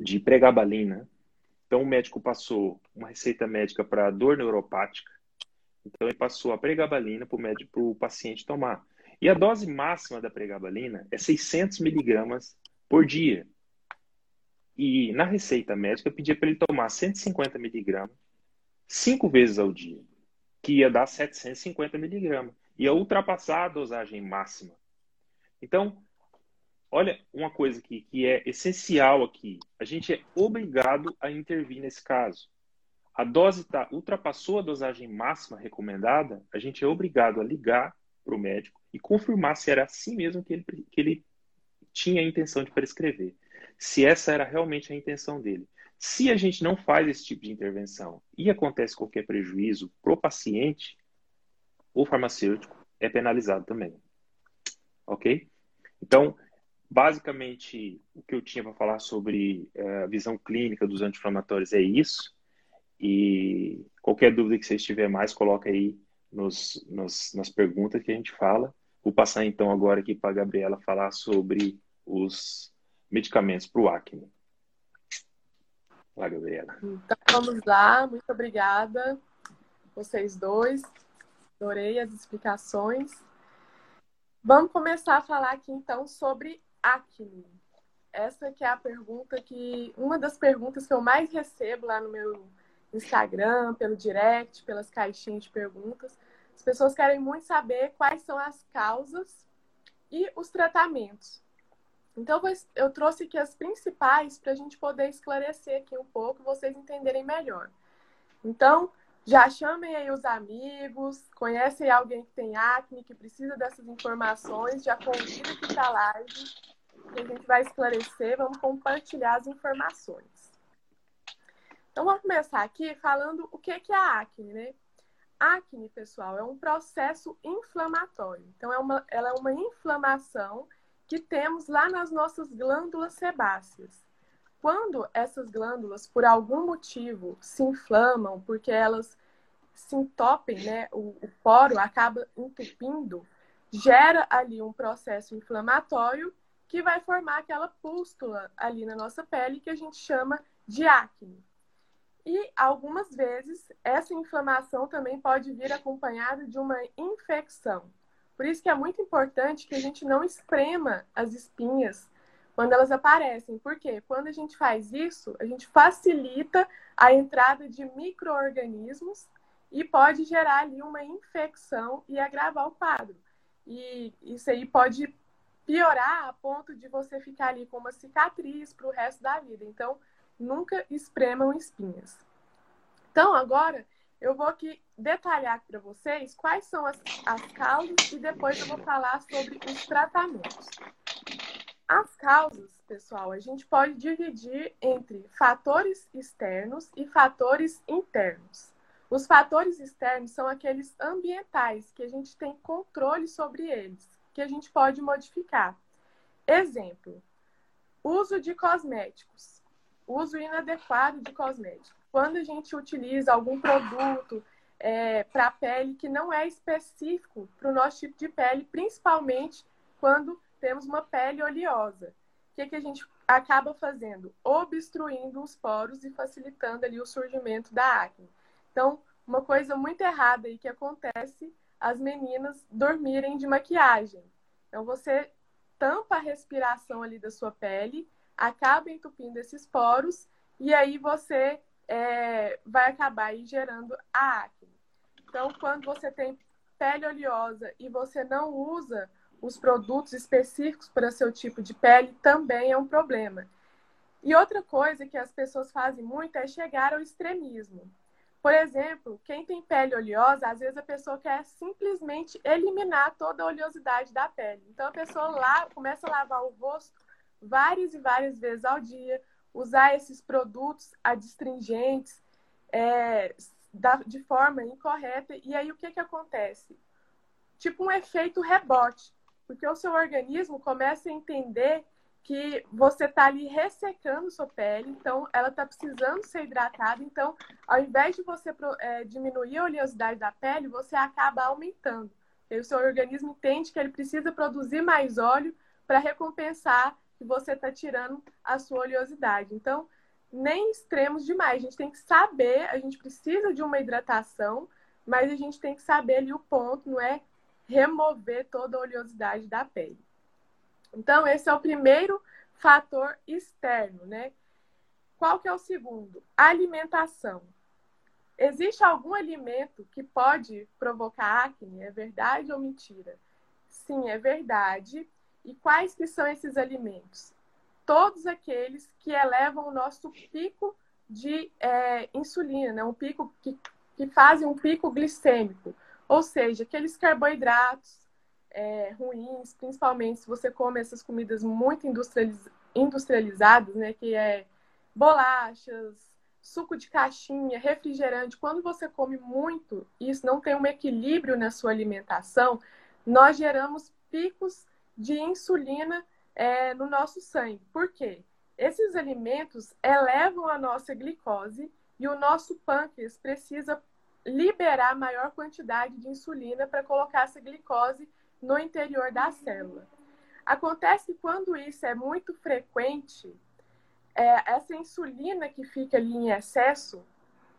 de pregabalina. Então, o médico passou uma receita médica para dor neuropática. Então, ele passou a pregabalina para o paciente tomar. E a dose máxima da pregabalina é 600 miligramas por dia. E na receita médica pedia para ele tomar 150 miligramas cinco vezes ao dia, que ia dar 750 miligramas. Ia ultrapassar a dosagem máxima. Então, olha uma coisa aqui que é essencial aqui. A gente é obrigado a intervir nesse caso. A dose tá, ultrapassou a dosagem máxima recomendada, a gente é obrigado a ligar para o médico e confirmar se era assim mesmo que ele, que ele tinha a intenção de prescrever. Se essa era realmente a intenção dele. Se a gente não faz esse tipo de intervenção e acontece qualquer prejuízo para o paciente, o farmacêutico é penalizado também. Ok? Então, basicamente, o que eu tinha para falar sobre eh, a visão clínica dos anti-inflamatórios é isso. E qualquer dúvida que vocês tiverem mais, coloca aí nos, nos, nas perguntas que a gente fala. Vou passar então agora aqui para a Gabriela falar sobre os medicamentos para o acne. Lá, Gabriela. Então vamos lá, muito obrigada vocês dois. Adorei as explicações. Vamos começar a falar aqui então sobre acne. Essa que é a pergunta que uma das perguntas que eu mais recebo lá no meu Instagram, pelo direct, pelas caixinhas de perguntas. As pessoas querem muito saber quais são as causas e os tratamentos. Então, eu trouxe aqui as principais para a gente poder esclarecer aqui um pouco, vocês entenderem melhor. Então, já chamem aí os amigos, conhecem alguém que tem acne, que precisa dessas informações, já convida para a live, que a gente vai esclarecer, vamos compartilhar as informações. Então, vamos começar aqui falando o que é a acne, né? Acne, pessoal, é um processo inflamatório. Então, é uma, ela é uma inflamação que temos lá nas nossas glândulas sebáceas. Quando essas glândulas, por algum motivo, se inflamam, porque elas se entopem, né? O, o poro acaba entupindo, gera ali um processo inflamatório que vai formar aquela pústula ali na nossa pele que a gente chama de acne. E algumas vezes essa inflamação também pode vir acompanhada de uma infecção. Por isso que é muito importante que a gente não esprema as espinhas quando elas aparecem. Porque quando a gente faz isso, a gente facilita a entrada de micro-organismos e pode gerar ali uma infecção e agravar o quadro. E isso aí pode piorar a ponto de você ficar ali com uma cicatriz para o resto da vida. Então, nunca espremam espinhas. Então, agora eu vou aqui detalhar para vocês quais são as, as causas e depois eu vou falar sobre os tratamentos. As causas, pessoal, a gente pode dividir entre fatores externos e fatores internos. Os fatores externos são aqueles ambientais que a gente tem controle sobre eles, que a gente pode modificar. Exemplo: uso de cosméticos uso inadequado de cosméticos. Quando a gente utiliza algum produto é, para pele que não é específico para o nosso tipo de pele, principalmente quando temos uma pele oleosa. O que, que a gente acaba fazendo? Obstruindo os poros e facilitando ali o surgimento da acne. Então, uma coisa muito errada aí que acontece, as meninas dormirem de maquiagem. Então, você tampa a respiração ali da sua pele acaba entupindo esses poros e aí você é, vai acabar gerando a acne. Então, quando você tem pele oleosa e você não usa os produtos específicos para seu tipo de pele, também é um problema. E outra coisa que as pessoas fazem muito é chegar ao extremismo. Por exemplo, quem tem pele oleosa, às vezes a pessoa quer simplesmente eliminar toda a oleosidade da pele. Então a pessoa lá começa a lavar o rosto várias e várias vezes ao dia, usar esses produtos adstringentes é, da, de forma incorreta. E aí o que, que acontece? Tipo um efeito rebote, porque o seu organismo começa a entender que você está ali ressecando sua pele, então ela está precisando ser hidratada. Então, ao invés de você é, diminuir a oleosidade da pele, você acaba aumentando. E o seu organismo entende que ele precisa produzir mais óleo para recompensar que você está tirando a sua oleosidade. Então, nem extremos demais. A gente tem que saber, a gente precisa de uma hidratação, mas a gente tem que saber ali o ponto, não é remover toda a oleosidade da pele. Então, esse é o primeiro fator externo, né? Qual que é o segundo? Alimentação. Existe algum alimento que pode provocar acne? É verdade ou mentira? Sim, é verdade. E quais que são esses alimentos? Todos aqueles que elevam o nosso pico de é, insulina, né? um pico que, que fazem um pico glicêmico. Ou seja, aqueles carboidratos, é, ruins, principalmente se você come essas comidas muito industrializ industrializadas, né, que é bolachas, suco de caixinha, refrigerante. Quando você come muito, isso não tem um equilíbrio na sua alimentação, nós geramos picos de insulina é, no nosso sangue. Por quê? Esses alimentos elevam a nossa glicose e o nosso pâncreas precisa liberar maior quantidade de insulina para colocar essa glicose no interior da célula. Acontece quando isso é muito frequente, é, essa insulina que fica ali em excesso,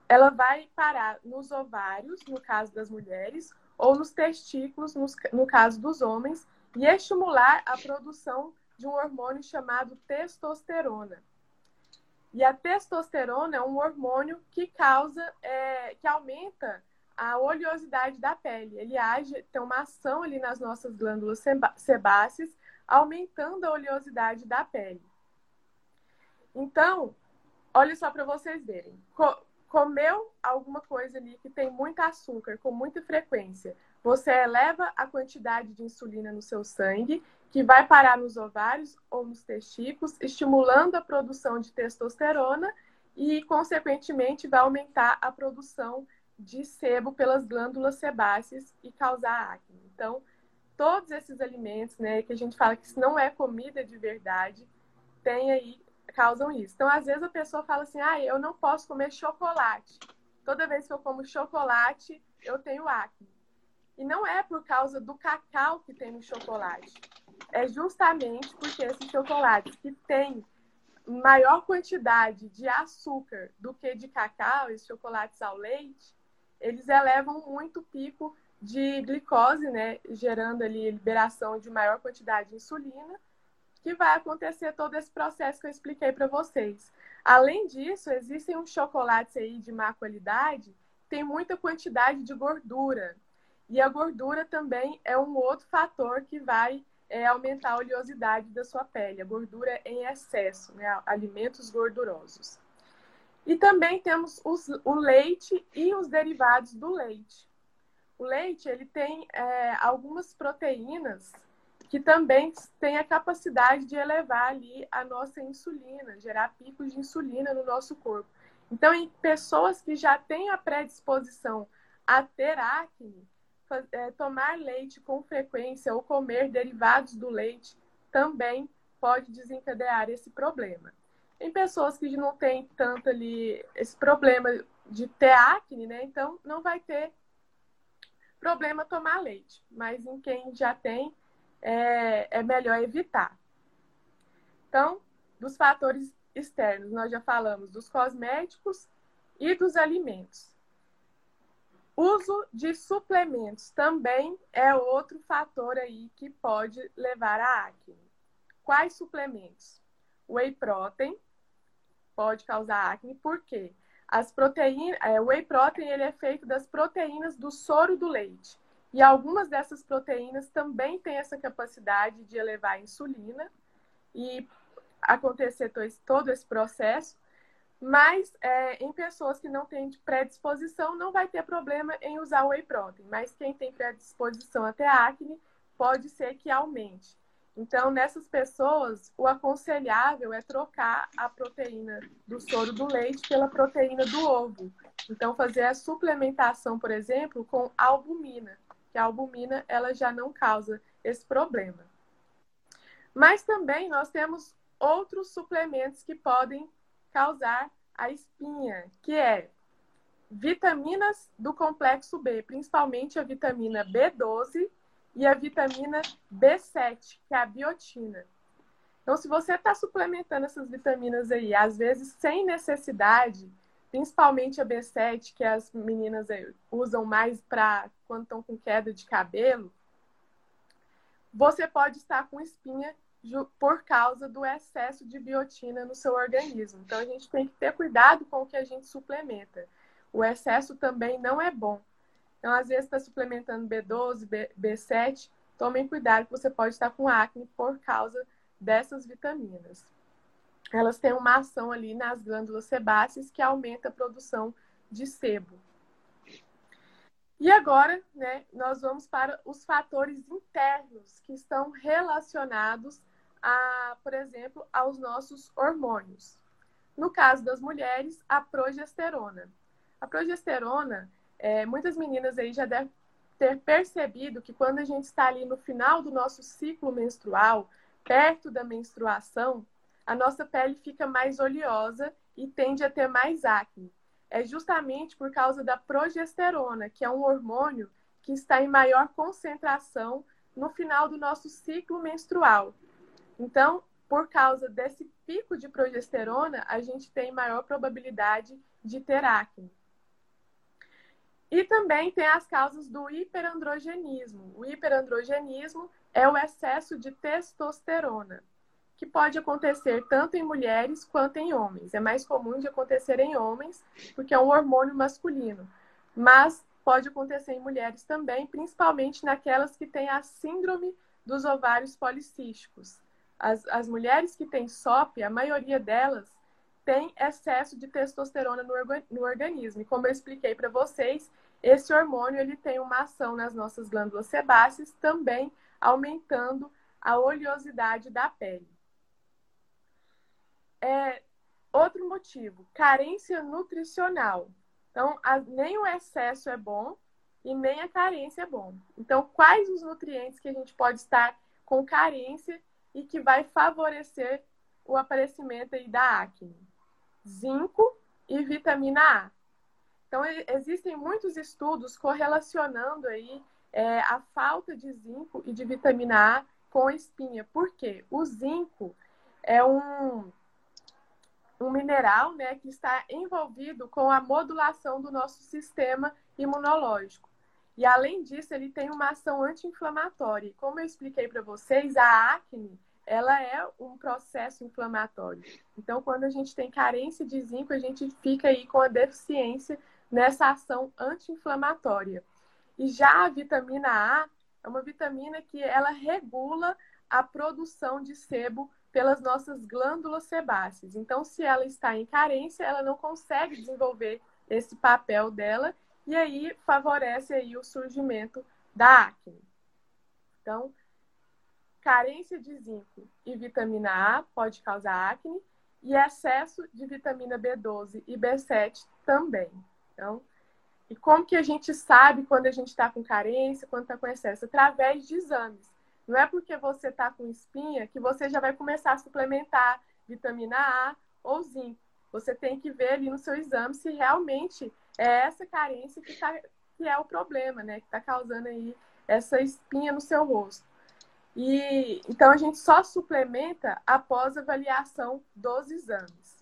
ela vai parar nos ovários, no caso das mulheres, ou nos testículos, nos, no caso dos homens, e estimular a produção de um hormônio chamado testosterona. E a testosterona é um hormônio que causa, é, que aumenta a oleosidade da pele. Ele age, tem uma ação ali nas nossas glândulas sebáceas, aumentando a oleosidade da pele. Então, olha só para vocês verem. Co comeu alguma coisa ali que tem muito açúcar com muita frequência, você eleva a quantidade de insulina no seu sangue, que vai parar nos ovários ou nos testículos, estimulando a produção de testosterona e, consequentemente, vai aumentar a produção de sebo pelas glândulas sebáceas e causar acne. Então, todos esses alimentos, né, que a gente fala que isso não é comida de verdade, tem aí causam isso. Então, às vezes a pessoa fala assim: "Ah, eu não posso comer chocolate. Toda vez que eu como chocolate, eu tenho acne". E não é por causa do cacau que tem no chocolate. É justamente porque esses chocolates que têm maior quantidade de açúcar do que de cacau, esses chocolates ao leite, eles elevam muito o pico de glicose, né, gerando ali liberação de maior quantidade de insulina, que vai acontecer todo esse processo que eu expliquei para vocês. Além disso, existem uns chocolates aí de má qualidade, tem muita quantidade de gordura. E a gordura também é um outro fator que vai é, aumentar a oleosidade da sua pele, a gordura em excesso, né? alimentos gordurosos. E também temos os, o leite e os derivados do leite. O leite ele tem é, algumas proteínas que também têm a capacidade de elevar ali a nossa insulina, gerar picos de insulina no nosso corpo. Então, em pessoas que já têm a predisposição a ter acne, é, tomar leite com frequência ou comer derivados do leite também pode desencadear esse problema. Em pessoas que não têm tanto ali esse problema de ter acne, né? Então não vai ter problema tomar leite, mas em quem já tem é, é melhor evitar. Então, dos fatores externos, nós já falamos dos cosméticos e dos alimentos. Uso de suplementos também é outro fator aí que pode levar à acne. Quais suplementos? Whey protein pode causar acne, por quê? As proteínas, é, o whey protein ele é feito das proteínas do soro do leite. E algumas dessas proteínas também têm essa capacidade de elevar a insulina e acontecer todo esse processo mas é, em pessoas que não têm predisposição, não vai ter problema em usar o whey protein. Mas quem tem predisposição até acne, pode ser que aumente. Então, nessas pessoas, o aconselhável é trocar a proteína do soro do leite pela proteína do ovo. Então, fazer a suplementação, por exemplo, com albumina, que a albumina ela já não causa esse problema. Mas também nós temos outros suplementos que podem causar a espinha, que é vitaminas do complexo B, principalmente a vitamina B12 e a vitamina B7, que é a biotina. Então, se você está suplementando essas vitaminas aí, às vezes sem necessidade, principalmente a B7, que as meninas usam mais para quando estão com queda de cabelo, você pode estar com espinha por causa do excesso de biotina no seu organismo. Então a gente tem que ter cuidado com o que a gente suplementa. O excesso também não é bom. Então, às vezes, está suplementando B12, B, B7, tomem cuidado que você pode estar com acne por causa dessas vitaminas. Elas têm uma ação ali nas glândulas sebáceas que aumenta a produção de sebo. E agora, né, nós vamos para os fatores internos que estão relacionados a, por exemplo, aos nossos hormônios. No caso das mulheres, a progesterona. A progesterona, é, muitas meninas aí já devem ter percebido que quando a gente está ali no final do nosso ciclo menstrual, perto da menstruação, a nossa pele fica mais oleosa e tende a ter mais acne. É justamente por causa da progesterona, que é um hormônio que está em maior concentração no final do nosso ciclo menstrual. Então, por causa desse pico de progesterona, a gente tem maior probabilidade de ter acne. E também tem as causas do hiperandrogenismo. O hiperandrogenismo é o excesso de testosterona, que pode acontecer tanto em mulheres quanto em homens. É mais comum de acontecer em homens, porque é um hormônio masculino, mas pode acontecer em mulheres também, principalmente naquelas que têm a síndrome dos ovários policísticos. As, as mulheres que têm SOP, a maioria delas tem excesso de testosterona no, no organismo. E como eu expliquei para vocês, esse hormônio ele tem uma ação nas nossas glândulas sebáceas, também aumentando a oleosidade da pele. É, outro motivo, carência nutricional. Então, a, nem o excesso é bom e nem a carência é bom. Então, quais os nutrientes que a gente pode estar com carência e que vai favorecer o aparecimento aí da acne. Zinco e vitamina A. Então, existem muitos estudos correlacionando aí é, a falta de zinco e de vitamina A com espinha. Por quê? O zinco é um, um mineral né, que está envolvido com a modulação do nosso sistema imunológico. E além disso, ele tem uma ação anti-inflamatória. Como eu expliquei para vocês, a acne ela é um processo inflamatório. Então, quando a gente tem carência de zinco, a gente fica aí com a deficiência nessa ação anti-inflamatória. E já a vitamina A é uma vitamina que ela regula a produção de sebo pelas nossas glândulas sebáceas. Então, se ela está em carência, ela não consegue desenvolver esse papel dela e aí favorece aí o surgimento da acne. Então, carência de zinco e vitamina A pode causar acne e excesso de vitamina B12 e B7 também. Então, e como que a gente sabe quando a gente está com carência, quando está com excesso? Através de exames. Não é porque você está com espinha que você já vai começar a suplementar vitamina A ou zinco. Você tem que ver ali no seu exame se realmente é essa carência que, tá, que é o problema, né? Que está causando aí essa espinha no seu rosto. E então a gente só suplementa após avaliação dos exames.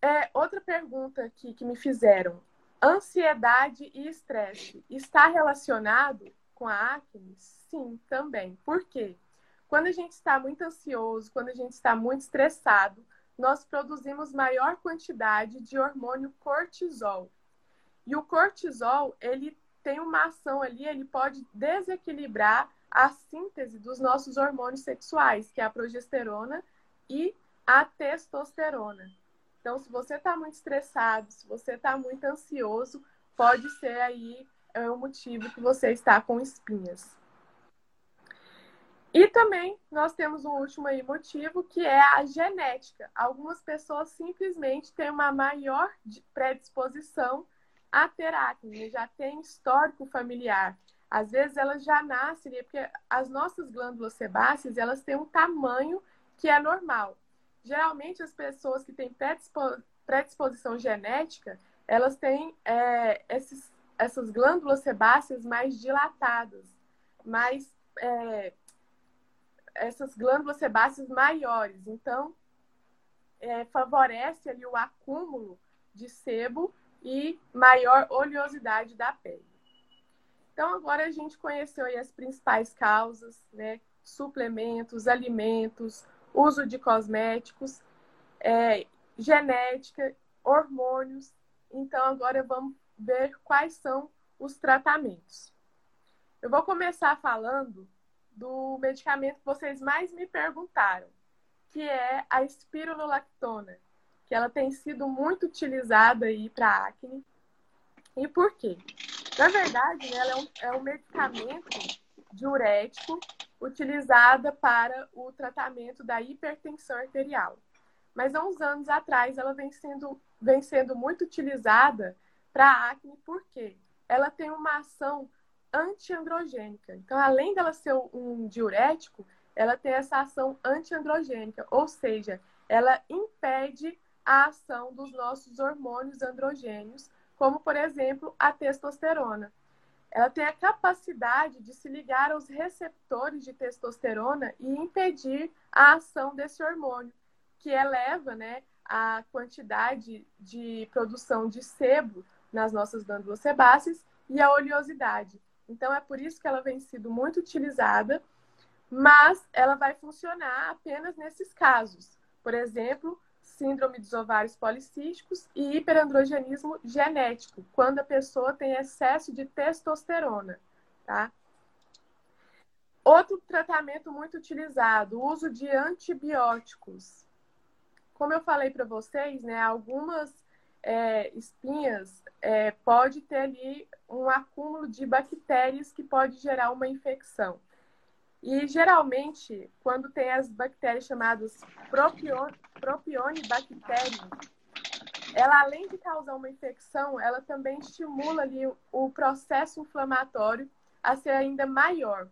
É, outra pergunta aqui que me fizeram: ansiedade e estresse está relacionado com a acne? Sim, também. Por quê? Quando a gente está muito ansioso, quando a gente está muito estressado, nós produzimos maior quantidade de hormônio cortisol. E o cortisol, ele tem uma ação ali, ele pode desequilibrar a síntese dos nossos hormônios sexuais, que é a progesterona e a testosterona. Então, se você está muito estressado, se você está muito ansioso, pode ser aí é, o motivo que você está com espinhas. E também nós temos um último motivo que é a genética. Algumas pessoas simplesmente têm uma maior predisposição a ter acne, já tem histórico familiar. Às vezes elas já nascem, porque as nossas glândulas sebáceas, elas têm um tamanho que é normal. Geralmente as pessoas que têm predisposição genética, elas têm é, esses, essas glândulas sebáceas mais dilatadas, mais é, essas glândulas sebáceas maiores. Então, é, favorece ali o acúmulo de sebo e maior oleosidade da pele. Então, agora a gente conheceu as principais causas, né? Suplementos, alimentos, uso de cosméticos, é, genética, hormônios. Então, agora vamos ver quais são os tratamentos. Eu vou começar falando do medicamento que vocês mais me perguntaram, que é a espirulolactona, que ela tem sido muito utilizada aí para acne. E por quê? Na verdade, né, ela é um, é um medicamento diurético utilizada para o tratamento da hipertensão arterial. Mas há uns anos atrás ela vem sendo, vem sendo muito utilizada para acne, por quê? Ela tem uma ação antiandrogênica. Então, além dela ser um diurético, ela tem essa ação antiandrogênica, ou seja, ela impede a ação dos nossos hormônios androgênios, como por exemplo a testosterona. Ela tem a capacidade de se ligar aos receptores de testosterona e impedir a ação desse hormônio, que eleva né, a quantidade de produção de sebo nas nossas glândulas sebáceas e a oleosidade. Então, é por isso que ela vem sido muito utilizada, mas ela vai funcionar apenas nesses casos. Por exemplo, síndrome dos ovários policísticos e hiperandrogenismo genético, quando a pessoa tem excesso de testosterona, tá? Outro tratamento muito utilizado, o uso de antibióticos. Como eu falei para vocês, né, algumas é, espinhas é, pode ter ali um acúmulo de bactérias que pode gerar uma infecção. E geralmente, quando tem as bactérias chamadas propionibacterium, ela além de causar uma infecção, ela também estimula ali o processo inflamatório a ser ainda maior.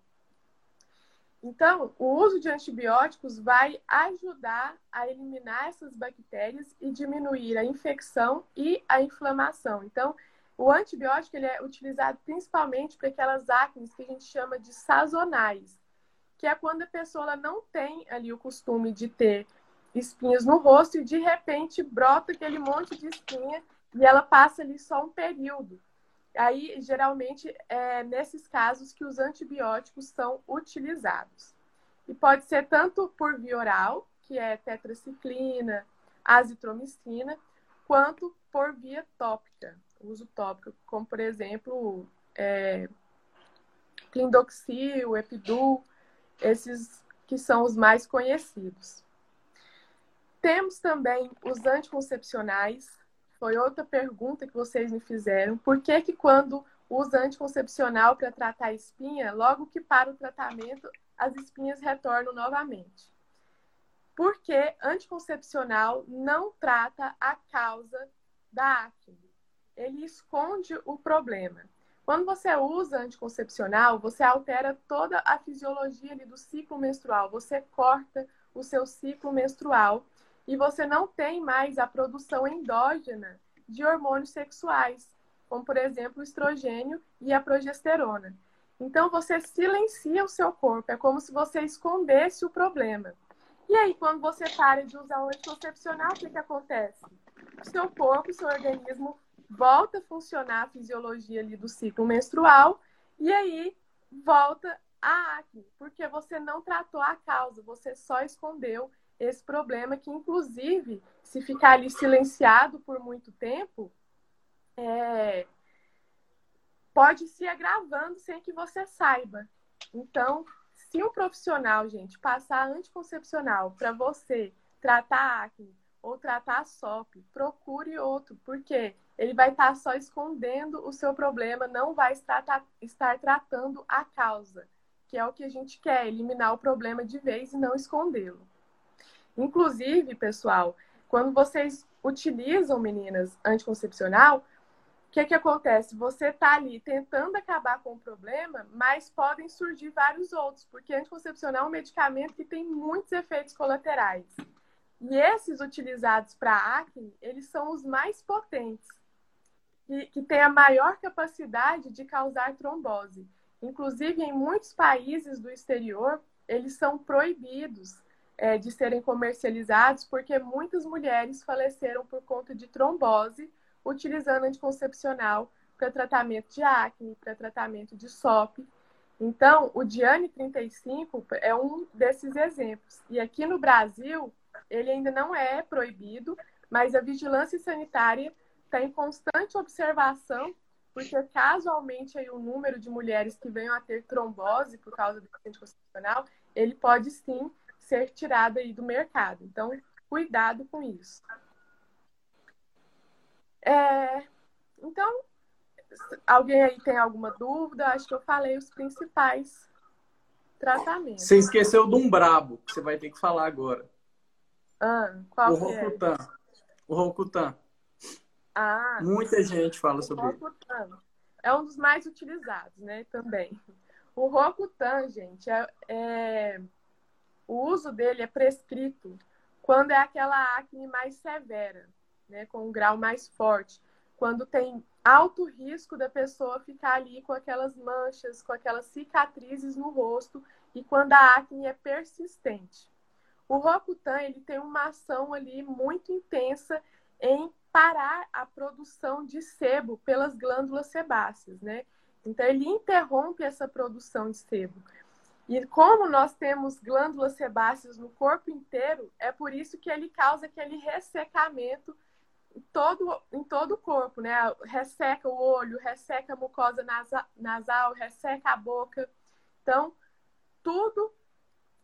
Então, o uso de antibióticos vai ajudar a eliminar essas bactérias e diminuir a infecção e a inflamação. Então, o antibiótico ele é utilizado principalmente para aquelas acnes que a gente chama de sazonais que é quando a pessoa não tem ali o costume de ter espinhas no rosto e de repente brota aquele monte de espinha e ela passa ali só um período. Aí, geralmente, é nesses casos que os antibióticos são utilizados. E pode ser tanto por via oral, que é tetraciclina, azitromicina, quanto por via tópica, uso tópico, como por exemplo, é, clindoxil, epidul, esses que são os mais conhecidos. Temos também os anticoncepcionais. Foi outra pergunta que vocês me fizeram. Por que que quando usa anticoncepcional para tratar a espinha, logo que para o tratamento, as espinhas retornam novamente? Porque anticoncepcional não trata a causa da acne. Ele esconde o problema. Quando você usa anticoncepcional, você altera toda a fisiologia do ciclo menstrual. Você corta o seu ciclo menstrual e você não tem mais a produção endógena de hormônios sexuais, como por exemplo o estrogênio e a progesterona. Então você silencia o seu corpo, é como se você escondesse o problema. E aí, quando você para de usar o anticoncepcional, o que, que acontece? O seu corpo, o seu organismo volta a funcionar a fisiologia ali do ciclo menstrual e aí volta a acne, porque você não tratou a causa, você só escondeu esse problema que, inclusive, se ficar ali silenciado por muito tempo, é... pode se agravando sem que você saiba. Então, se um profissional, gente, passar anticoncepcional para você tratar acne ou tratar SOP, procure outro, porque ele vai estar só escondendo o seu problema, não vai estar, estar tratando a causa, que é o que a gente quer, eliminar o problema de vez e não escondê-lo. Inclusive, pessoal, quando vocês utilizam, meninas, anticoncepcional, o que, que acontece? Você está ali tentando acabar com o problema, mas podem surgir vários outros, porque anticoncepcional é um medicamento que tem muitos efeitos colaterais. E esses utilizados para acne, eles são os mais potentes que, que tem a maior capacidade de causar trombose. Inclusive, em muitos países do exterior, eles são proibidos é, de serem comercializados porque muitas mulheres faleceram por conta de trombose utilizando anticoncepcional para tratamento de acne, para tratamento de SOP. Então, o Diane 35 é um desses exemplos. E aqui no Brasil, ele ainda não é proibido, mas a vigilância sanitária está em constante observação, porque caso aumente aí o número de mulheres que venham a ter trombose por causa do anticoncepcional, ele pode sim ser tirado aí do mercado. Então, cuidado com isso. É, então, alguém aí tem alguma dúvida? Acho que eu falei os principais tratamentos. Você esqueceu de um brabo, que você vai ter que falar agora. Ah, qual o Rocutan. É? O Rocutan. Ah, Muita gente fala sobre ele. É um dos mais utilizados, né? Também. O Rocutan, gente, é, é, o uso dele é prescrito quando é aquela acne mais severa, né? Com um grau mais forte. Quando tem alto risco da pessoa ficar ali com aquelas manchas, com aquelas cicatrizes no rosto e quando a acne é persistente. O Rocutan ele tem uma ação ali muito intensa em parar a produção de sebo pelas glândulas sebáceas, né? Então ele interrompe essa produção de sebo. E como nós temos glândulas sebáceas no corpo inteiro, é por isso que ele causa aquele ressecamento em todo, em todo o corpo, né? Resseca o olho, resseca a mucosa nasal, resseca a boca. Então, tudo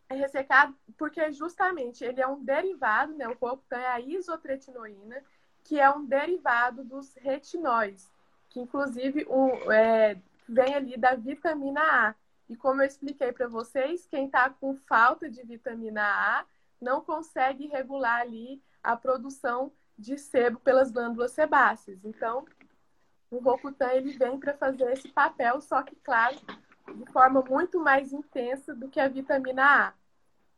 é ressecado porque justamente ele é um derivado, né? O corpo tem a isotretinoína, que é um derivado dos retinóis, que inclusive um, é, vem ali da vitamina A. E como eu expliquei para vocês, quem está com falta de vitamina A não consegue regular ali a produção de sebo pelas glândulas sebáceas. Então, o Rocutan ele vem para fazer esse papel, só que, claro, de forma muito mais intensa do que a vitamina A.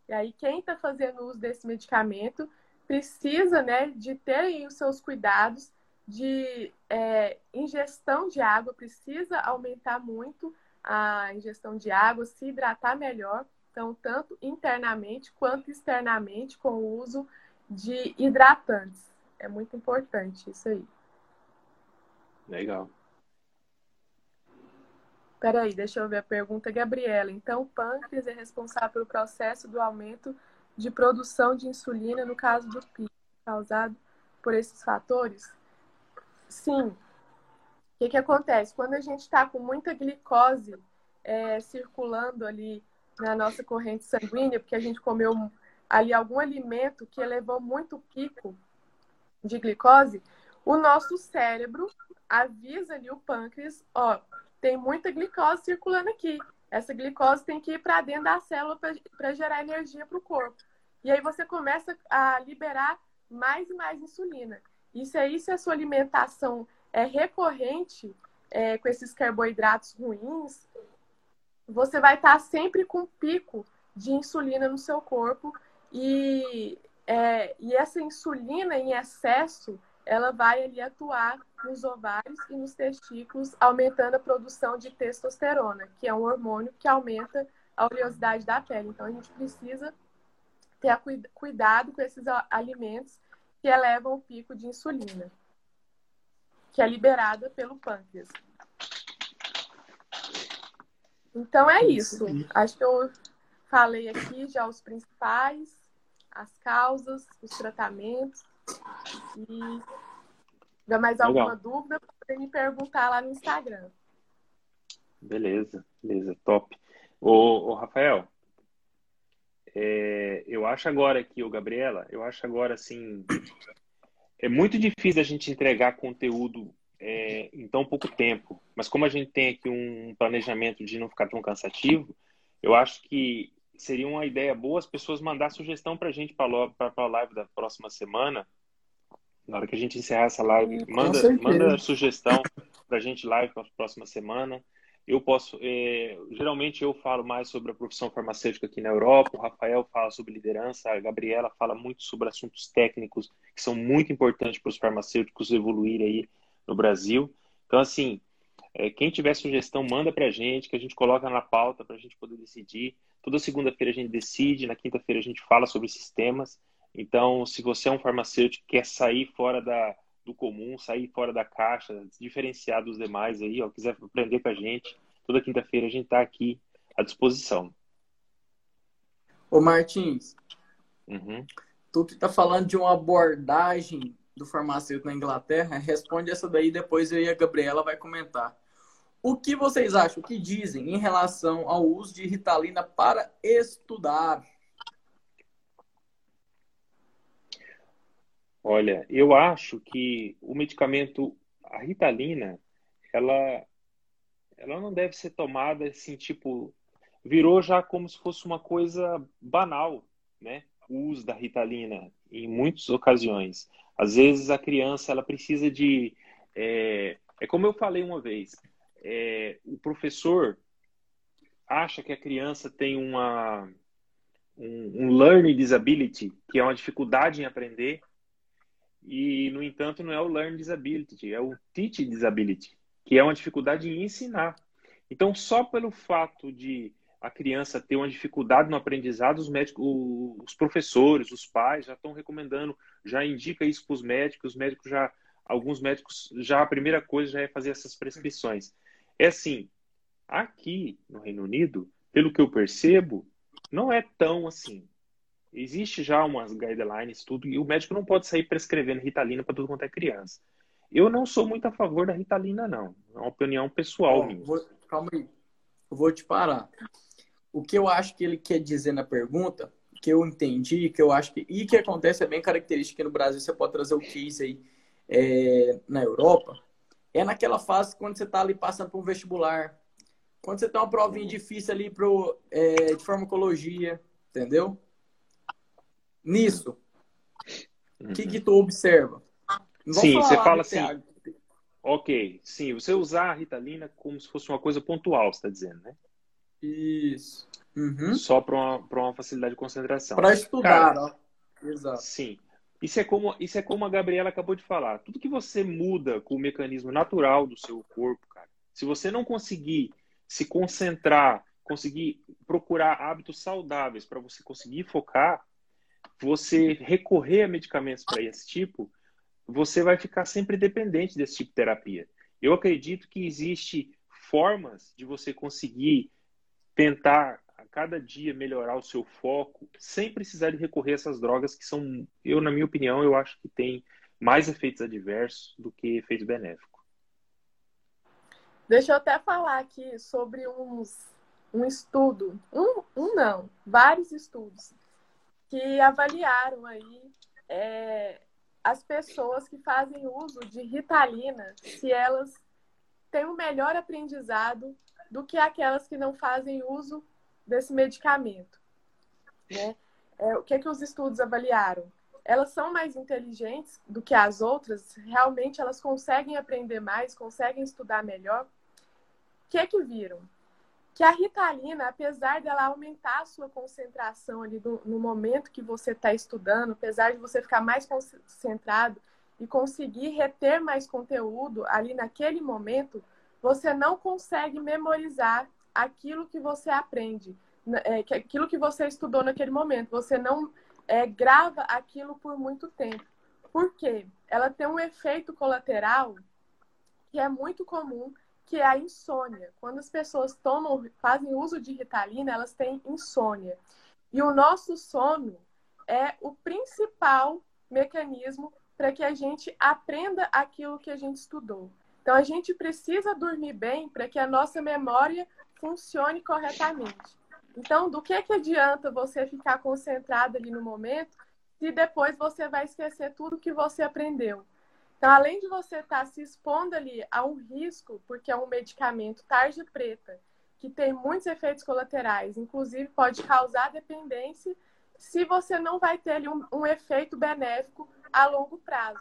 E aí, quem está fazendo uso desse medicamento precisa né, de ter os seus cuidados de é, ingestão de água, precisa aumentar muito a ingestão de água, se hidratar melhor, então, tanto internamente quanto externamente, com o uso de hidratantes. É muito importante isso aí. Legal. Peraí, deixa eu ver a pergunta, Gabriela. Então, o pâncreas é responsável pelo processo do aumento de produção de insulina no caso do pico, causado por esses fatores? Sim. O que, que acontece? Quando a gente está com muita glicose é, circulando ali na nossa corrente sanguínea, porque a gente comeu ali algum alimento que elevou muito o pico de glicose, o nosso cérebro avisa ali o pâncreas, ó, tem muita glicose circulando aqui. Essa glicose tem que ir para dentro da célula para gerar energia para o corpo. E aí você começa a liberar mais e mais insulina. Isso aí, se a sua alimentação é recorrente é, com esses carboidratos ruins, você vai estar sempre com pico de insulina no seu corpo e, é, e essa insulina em excesso ela vai ali atuar nos ovários e nos testículos, aumentando a produção de testosterona, que é um hormônio que aumenta a oleosidade da pele. Então a gente precisa ter cuidado com esses alimentos que elevam o pico de insulina, que é liberada pelo pâncreas. Então é isso. Acho que eu falei aqui já os principais, as causas, os tratamentos. E se mais alguma Legal. dúvida, pode me perguntar lá no Instagram. Beleza, beleza, top. Ô, ô Rafael, é, eu acho agora que, o Gabriela, eu acho agora assim, é muito difícil a gente entregar conteúdo é, em tão pouco tempo. Mas como a gente tem aqui um planejamento de não ficar tão cansativo, eu acho que seria uma ideia boa as pessoas mandar sugestão para a gente para a live da próxima semana. Na hora que a gente encerrar essa live, manda, manda sugestão para a gente live para a próxima semana. Eu posso, é, geralmente eu falo mais sobre a profissão farmacêutica aqui na Europa, o Rafael fala sobre liderança, a Gabriela fala muito sobre assuntos técnicos que são muito importantes para os farmacêuticos evoluírem aí no Brasil. Então, assim, é, quem tiver sugestão, manda para a gente, que a gente coloca na pauta para a gente poder decidir. Toda segunda-feira a gente decide, na quinta-feira a gente fala sobre sistemas. Então, se você é um farmacêutico que quer sair fora da, do comum, sair fora da caixa, diferenciar dos demais aí, ó, quiser aprender com a gente, toda quinta-feira a gente está aqui à disposição. Ô Martins, uhum. tu que tá falando de uma abordagem do farmacêutico na Inglaterra, responde essa daí, depois eu e a Gabriela vai comentar. O que vocês acham, o que dizem em relação ao uso de Ritalina para estudar? Olha, eu acho que o medicamento, a Ritalina, ela, ela não deve ser tomada assim, tipo, virou já como se fosse uma coisa banal, né? O uso da Ritalina em muitas ocasiões. Às vezes a criança ela precisa de é, é como eu falei uma vez, é, o professor acha que a criança tem uma um, um learning disability, que é uma dificuldade em aprender, e no entanto não é o learning disability, é o teach disability, que é uma dificuldade em ensinar. Então, só pelo fato de a criança ter uma dificuldade no aprendizado, os médicos, os professores, os pais já estão recomendando, já indica isso para os médicos, os médicos já, alguns médicos já a primeira coisa já é fazer essas prescrições. É assim, aqui no Reino Unido, pelo que eu percebo, não é tão assim. Existe já umas guidelines, tudo, e o médico não pode sair prescrevendo Ritalina para tudo quanto é criança. Eu não sou muito a favor da Ritalina, não. É uma opinião pessoal minha. Vou, calma aí. Eu vou te parar o que eu acho que ele quer dizer na pergunta, que eu entendi, que eu acho que. E que acontece é bem característico aqui no Brasil, você pode trazer o case aí é, na Europa, é naquela fase quando você está ali passando por um vestibular, quando você tem uma provinha difícil ali pro, é, de farmacologia, entendeu? Nisso, o uhum. que, que tu observa? Sim, você fala assim. Ok, sim, você usar a Ritalina como se fosse uma coisa pontual, você está dizendo, né? Isso. Uhum. Só para uma, uma facilidade de concentração. Para estudar, Cara, ó. Exato. Sim. Isso é, como, isso é como a Gabriela acabou de falar. Tudo que você muda com o mecanismo natural do seu corpo, cara, se você não conseguir se concentrar, conseguir procurar hábitos saudáveis para você conseguir focar, você recorrer a medicamentos para esse tipo, você vai ficar sempre dependente desse tipo de terapia. Eu acredito que existe formas de você conseguir tentar a cada dia melhorar o seu foco sem precisar de recorrer a essas drogas que são, eu na minha opinião, eu acho que tem mais efeitos adversos do que efeitos benéficos. Deixa eu até falar aqui sobre uns, um estudo, um, um não, vários estudos que avaliaram aí é, as pessoas que fazem uso de Ritalina, se elas têm um melhor aprendizado do que aquelas que não fazem uso desse medicamento. Né? É, o que, é que os estudos avaliaram? Elas são mais inteligentes do que as outras, realmente elas conseguem aprender mais, conseguem estudar melhor. O que é que viram? Que a ritalina, apesar dela aumentar a sua concentração ali no, no momento que você está estudando, apesar de você ficar mais concentrado e conseguir reter mais conteúdo ali naquele momento, você não consegue memorizar aquilo que você aprende, né, é, aquilo que você estudou naquele momento. Você não é, grava aquilo por muito tempo. Por quê? Ela tem um efeito colateral que é muito comum, que é a insônia. Quando as pessoas tomam, fazem uso de Ritalina, elas têm insônia. E o nosso sono é o principal mecanismo para que a gente aprenda aquilo que a gente estudou. Então, a gente precisa dormir bem para que a nossa memória funcione corretamente. Então, do que, que adianta você ficar concentrado ali no momento se depois você vai esquecer tudo que você aprendeu? Então, além de você estar tá se expondo ali a um risco, porque é um medicamento tarja preta, que tem muitos efeitos colaterais, inclusive pode causar dependência, se você não vai ter ali um, um efeito benéfico a longo prazo.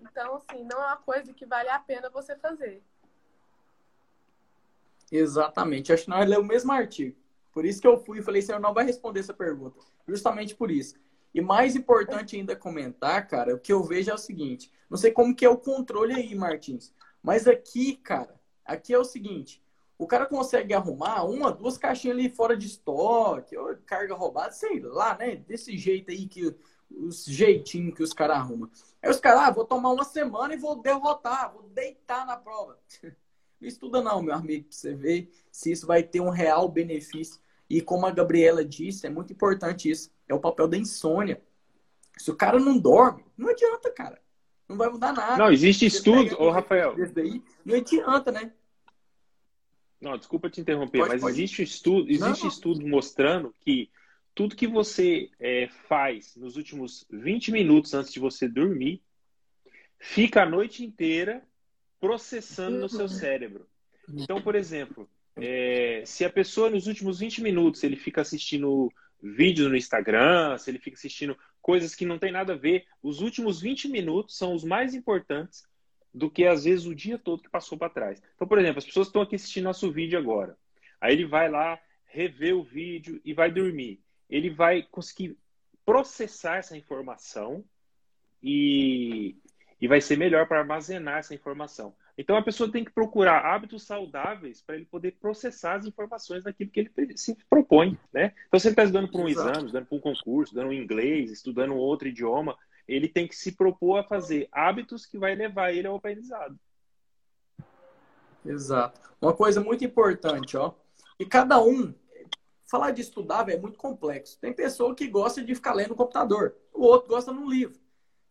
Então, assim, não é uma coisa que vale a pena você fazer. Exatamente. Acho que nós leu o mesmo artigo. Por isso que eu fui e falei, senhor não vai responder essa pergunta. Justamente por isso. E mais importante ainda comentar, cara, o que eu vejo é o seguinte. Não sei como que é o controle aí, Martins. Mas aqui, cara, aqui é o seguinte. O cara consegue arrumar uma, duas caixinhas ali fora de estoque, ou carga roubada, sei lá, né? Desse jeito aí que os jeitinhos que os caras arrumam. Aí os caras, ah, vou tomar uma semana e vou derrotar, vou deitar na prova. Não estuda não, meu amigo, pra você ver se isso vai ter um real benefício. E como a Gabriela disse, é muito importante isso. É o papel da insônia. Se o cara não dorme, não adianta, cara. Não vai mudar nada. Não, existe estudo, ô Rafael. Daí, não adianta, né? Não, desculpa te interromper, pode, mas pode. existe estudo, existe não, estudo mostrando que tudo que você é, faz nos últimos 20 minutos antes de você dormir fica a noite inteira processando no seu cérebro. Então, por exemplo, é, se a pessoa nos últimos 20 minutos ele fica assistindo vídeos no Instagram, se ele fica assistindo coisas que não tem nada a ver, os últimos 20 minutos são os mais importantes do que às vezes o dia todo que passou para trás. Então, por exemplo, as pessoas estão aqui assistindo nosso vídeo agora. Aí ele vai lá, rever o vídeo e vai dormir. Ele vai conseguir processar essa informação e, e vai ser melhor para armazenar essa informação. Então a pessoa tem que procurar hábitos saudáveis para ele poder processar as informações daquilo que ele se propõe, né? Então se ele está estudando para um Exato. exame, estudando para um concurso, estudando inglês, estudando outro idioma, ele tem que se propor a fazer hábitos que vai levar ele ao aprendizado. Exato. Uma coisa muito importante, ó, e cada um falar de estudar é muito complexo. Tem pessoa que gosta de ficar lendo no computador, o outro gosta no livro.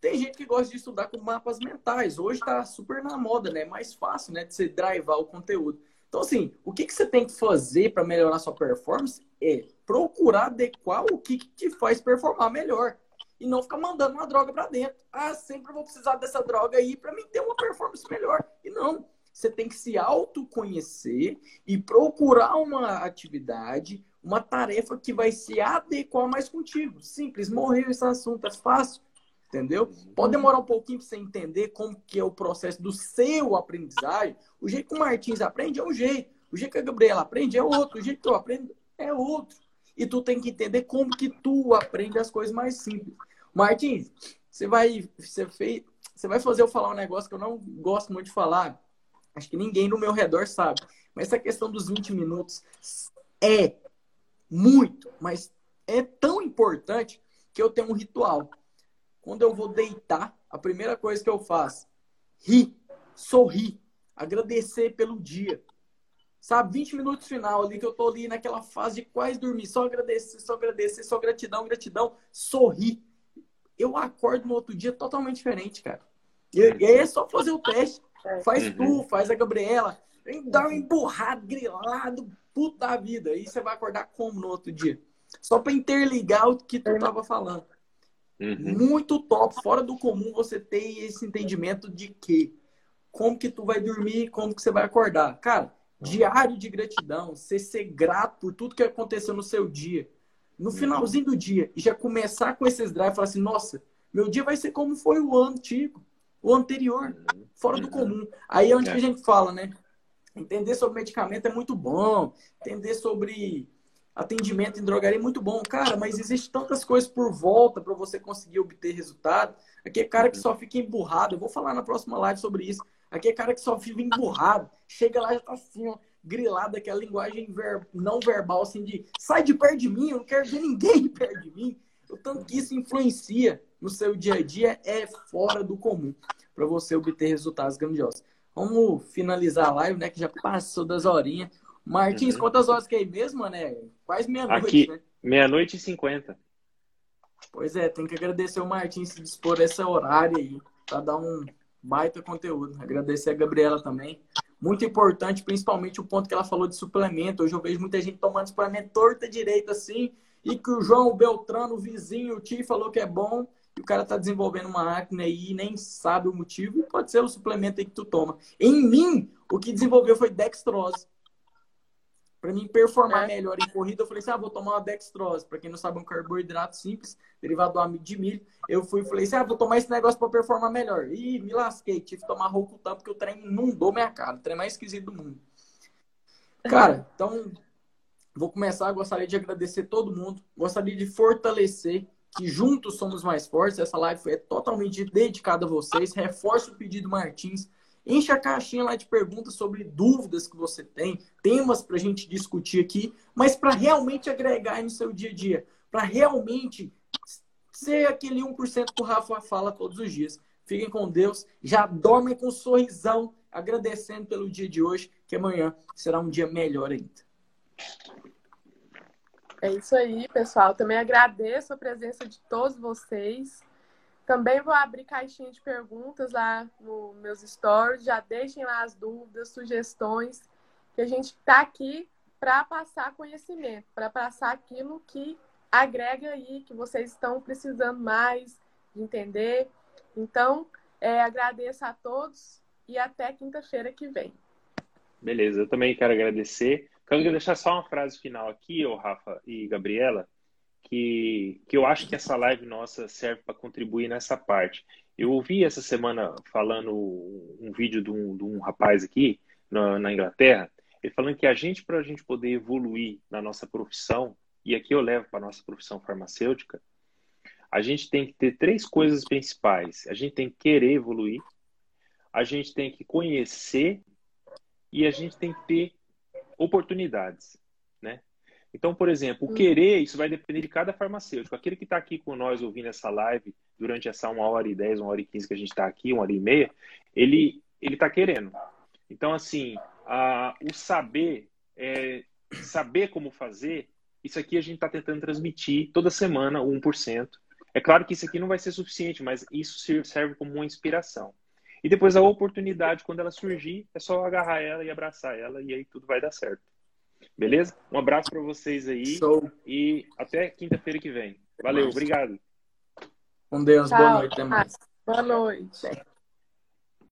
Tem gente que gosta de estudar com mapas mentais. Hoje está super na moda, né? É mais fácil, né? De você drivar o conteúdo. Então, assim, o que, que você tem que fazer para melhorar sua performance é procurar adequar o que, que te faz performar melhor. E não ficar mandando uma droga para dentro. Ah, sempre vou precisar dessa droga aí para mim ter uma performance melhor. E não. Você tem que se autoconhecer e procurar uma atividade, uma tarefa que vai se adequar mais contigo. Simples, morreu esse assunto, é fácil entendeu? Pode demorar um pouquinho para você entender como que é o processo do seu aprendizagem. O jeito que o Martins aprende é um jeito, o jeito que a Gabriela aprende é outro, o jeito que eu aprendo é outro. E tu tem que entender como que tu aprende as coisas mais simples. Martins, você vai, você fez, você vai fazer eu falar um negócio que eu não gosto muito de falar. Acho que ninguém no meu redor sabe. Mas essa questão dos 20 minutos é muito, mas é tão importante que eu tenho um ritual. Quando eu vou deitar, a primeira coisa que eu faço, rir, sorrir, agradecer pelo dia. Sabe, 20 minutos final ali que eu tô ali naquela fase de quase dormir, só agradecer, só agradecer, só gratidão, gratidão, sorrir. Eu acordo no outro dia totalmente diferente, cara. E, e aí é só fazer o teste. Faz uhum. tu, faz a Gabriela. Dá um emburrado, grilado, puta da vida. Aí você vai acordar como no outro dia? Só para interligar o que tu tava falando. Uhum. Muito top, fora do comum você ter esse entendimento de que como que tu vai dormir, como que você vai acordar. Cara, diário de gratidão, você ser grato por tudo que aconteceu no seu dia. No uhum. finalzinho do dia, e já começar com esses drives e falar assim, nossa, meu dia vai ser como foi o antigo, o anterior, uhum. fora do comum. Aí é onde é. a gente fala, né? Entender sobre medicamento é muito bom, entender sobre atendimento em drogaria é muito bom. Cara, mas existe tantas coisas por volta para você conseguir obter resultado. Aqui é cara que só fica emburrado. Eu vou falar na próxima live sobre isso. Aqui é cara que só fica emburrado. Chega lá e já tá assim, ó, grilado, aquela linguagem ver... não verbal, assim, de sai de perto de mim, eu não quero ver ninguém perto de mim. O tanto que isso influencia no seu dia a dia é fora do comum para você obter resultados grandiosos. Vamos finalizar a live, né? Que já passou das horinhas. Martins, uhum. quantas horas que é aí mesmo, né? Quase meia-noite, Aqui, né? Meia-noite e cinquenta. Pois é, tem que agradecer o Martins se dispor esse horário aí, para dar um baita conteúdo. Agradecer a Gabriela também. Muito importante, principalmente o ponto que ela falou de suplemento. Hoje eu vejo muita gente tomando suplemento torta direita assim, e que o João Beltrano, o vizinho, o tio, falou que é bom, e o cara tá desenvolvendo uma acne aí e nem sabe o motivo, e pode ser o suplemento aí que tu toma. Em mim, o que desenvolveu foi dextrose. Para mim performar é. melhor em corrida, eu falei assim: ah, vou tomar uma dextrose. Para quem não sabe, é um carboidrato simples, derivado do amido de milho. Eu fui e falei assim: ah, vou tomar esse negócio para performar melhor. Ih, me lasquei, tive que tomar Rocutan porque o trem inundou minha cara. O trem mais esquisito do mundo. Cara, então vou começar. Gostaria de agradecer todo mundo. Gostaria de fortalecer que juntos somos mais fortes. Essa live é totalmente dedicada a vocês. Reforço o pedido Martins Enche a caixinha lá de perguntas sobre dúvidas que você tem, temas para a gente discutir aqui, mas para realmente agregar no seu dia a dia, para realmente ser aquele 1% que o Rafa fala todos os dias. Fiquem com Deus, já dormem com um sorrisão, agradecendo pelo dia de hoje, que amanhã será um dia melhor ainda. É isso aí, pessoal. Também agradeço a presença de todos vocês. Também vou abrir caixinha de perguntas lá nos meus stories. Já deixem lá as dúvidas, sugestões, que a gente está aqui para passar conhecimento, para passar aquilo que agrega aí, que vocês estão precisando mais de entender. Então, é, agradeço a todos e até quinta-feira que vem. Beleza, eu também quero agradecer. Quero deixar só uma frase final aqui, ô Rafa e Gabriela, que, que eu acho que essa live nossa serve para contribuir nessa parte. Eu ouvi essa semana falando um vídeo de um, de um rapaz aqui na, na Inglaterra, ele falando que a gente, para a gente poder evoluir na nossa profissão, e aqui eu levo para a nossa profissão farmacêutica, a gente tem que ter três coisas principais. A gente tem que querer evoluir, a gente tem que conhecer e a gente tem que ter oportunidades? Então, por exemplo, o uhum. querer, isso vai depender de cada farmacêutico. Aquele que está aqui com nós ouvindo essa live durante essa uma hora e dez, uma hora e quinze que a gente está aqui, uma hora e meia, ele ele está querendo. Então, assim, a, o saber, é, saber como fazer, isso aqui a gente está tentando transmitir toda semana, 1%. É claro que isso aqui não vai ser suficiente, mas isso serve como uma inspiração. E depois a oportunidade, quando ela surgir, é só agarrar ela e abraçar ela, e aí tudo vai dar certo. Beleza? Um abraço para vocês aí. Show. E até quinta-feira que vem. Valeu, obrigado. Com Deus, Tchau. boa noite. Até mais. Boa noite.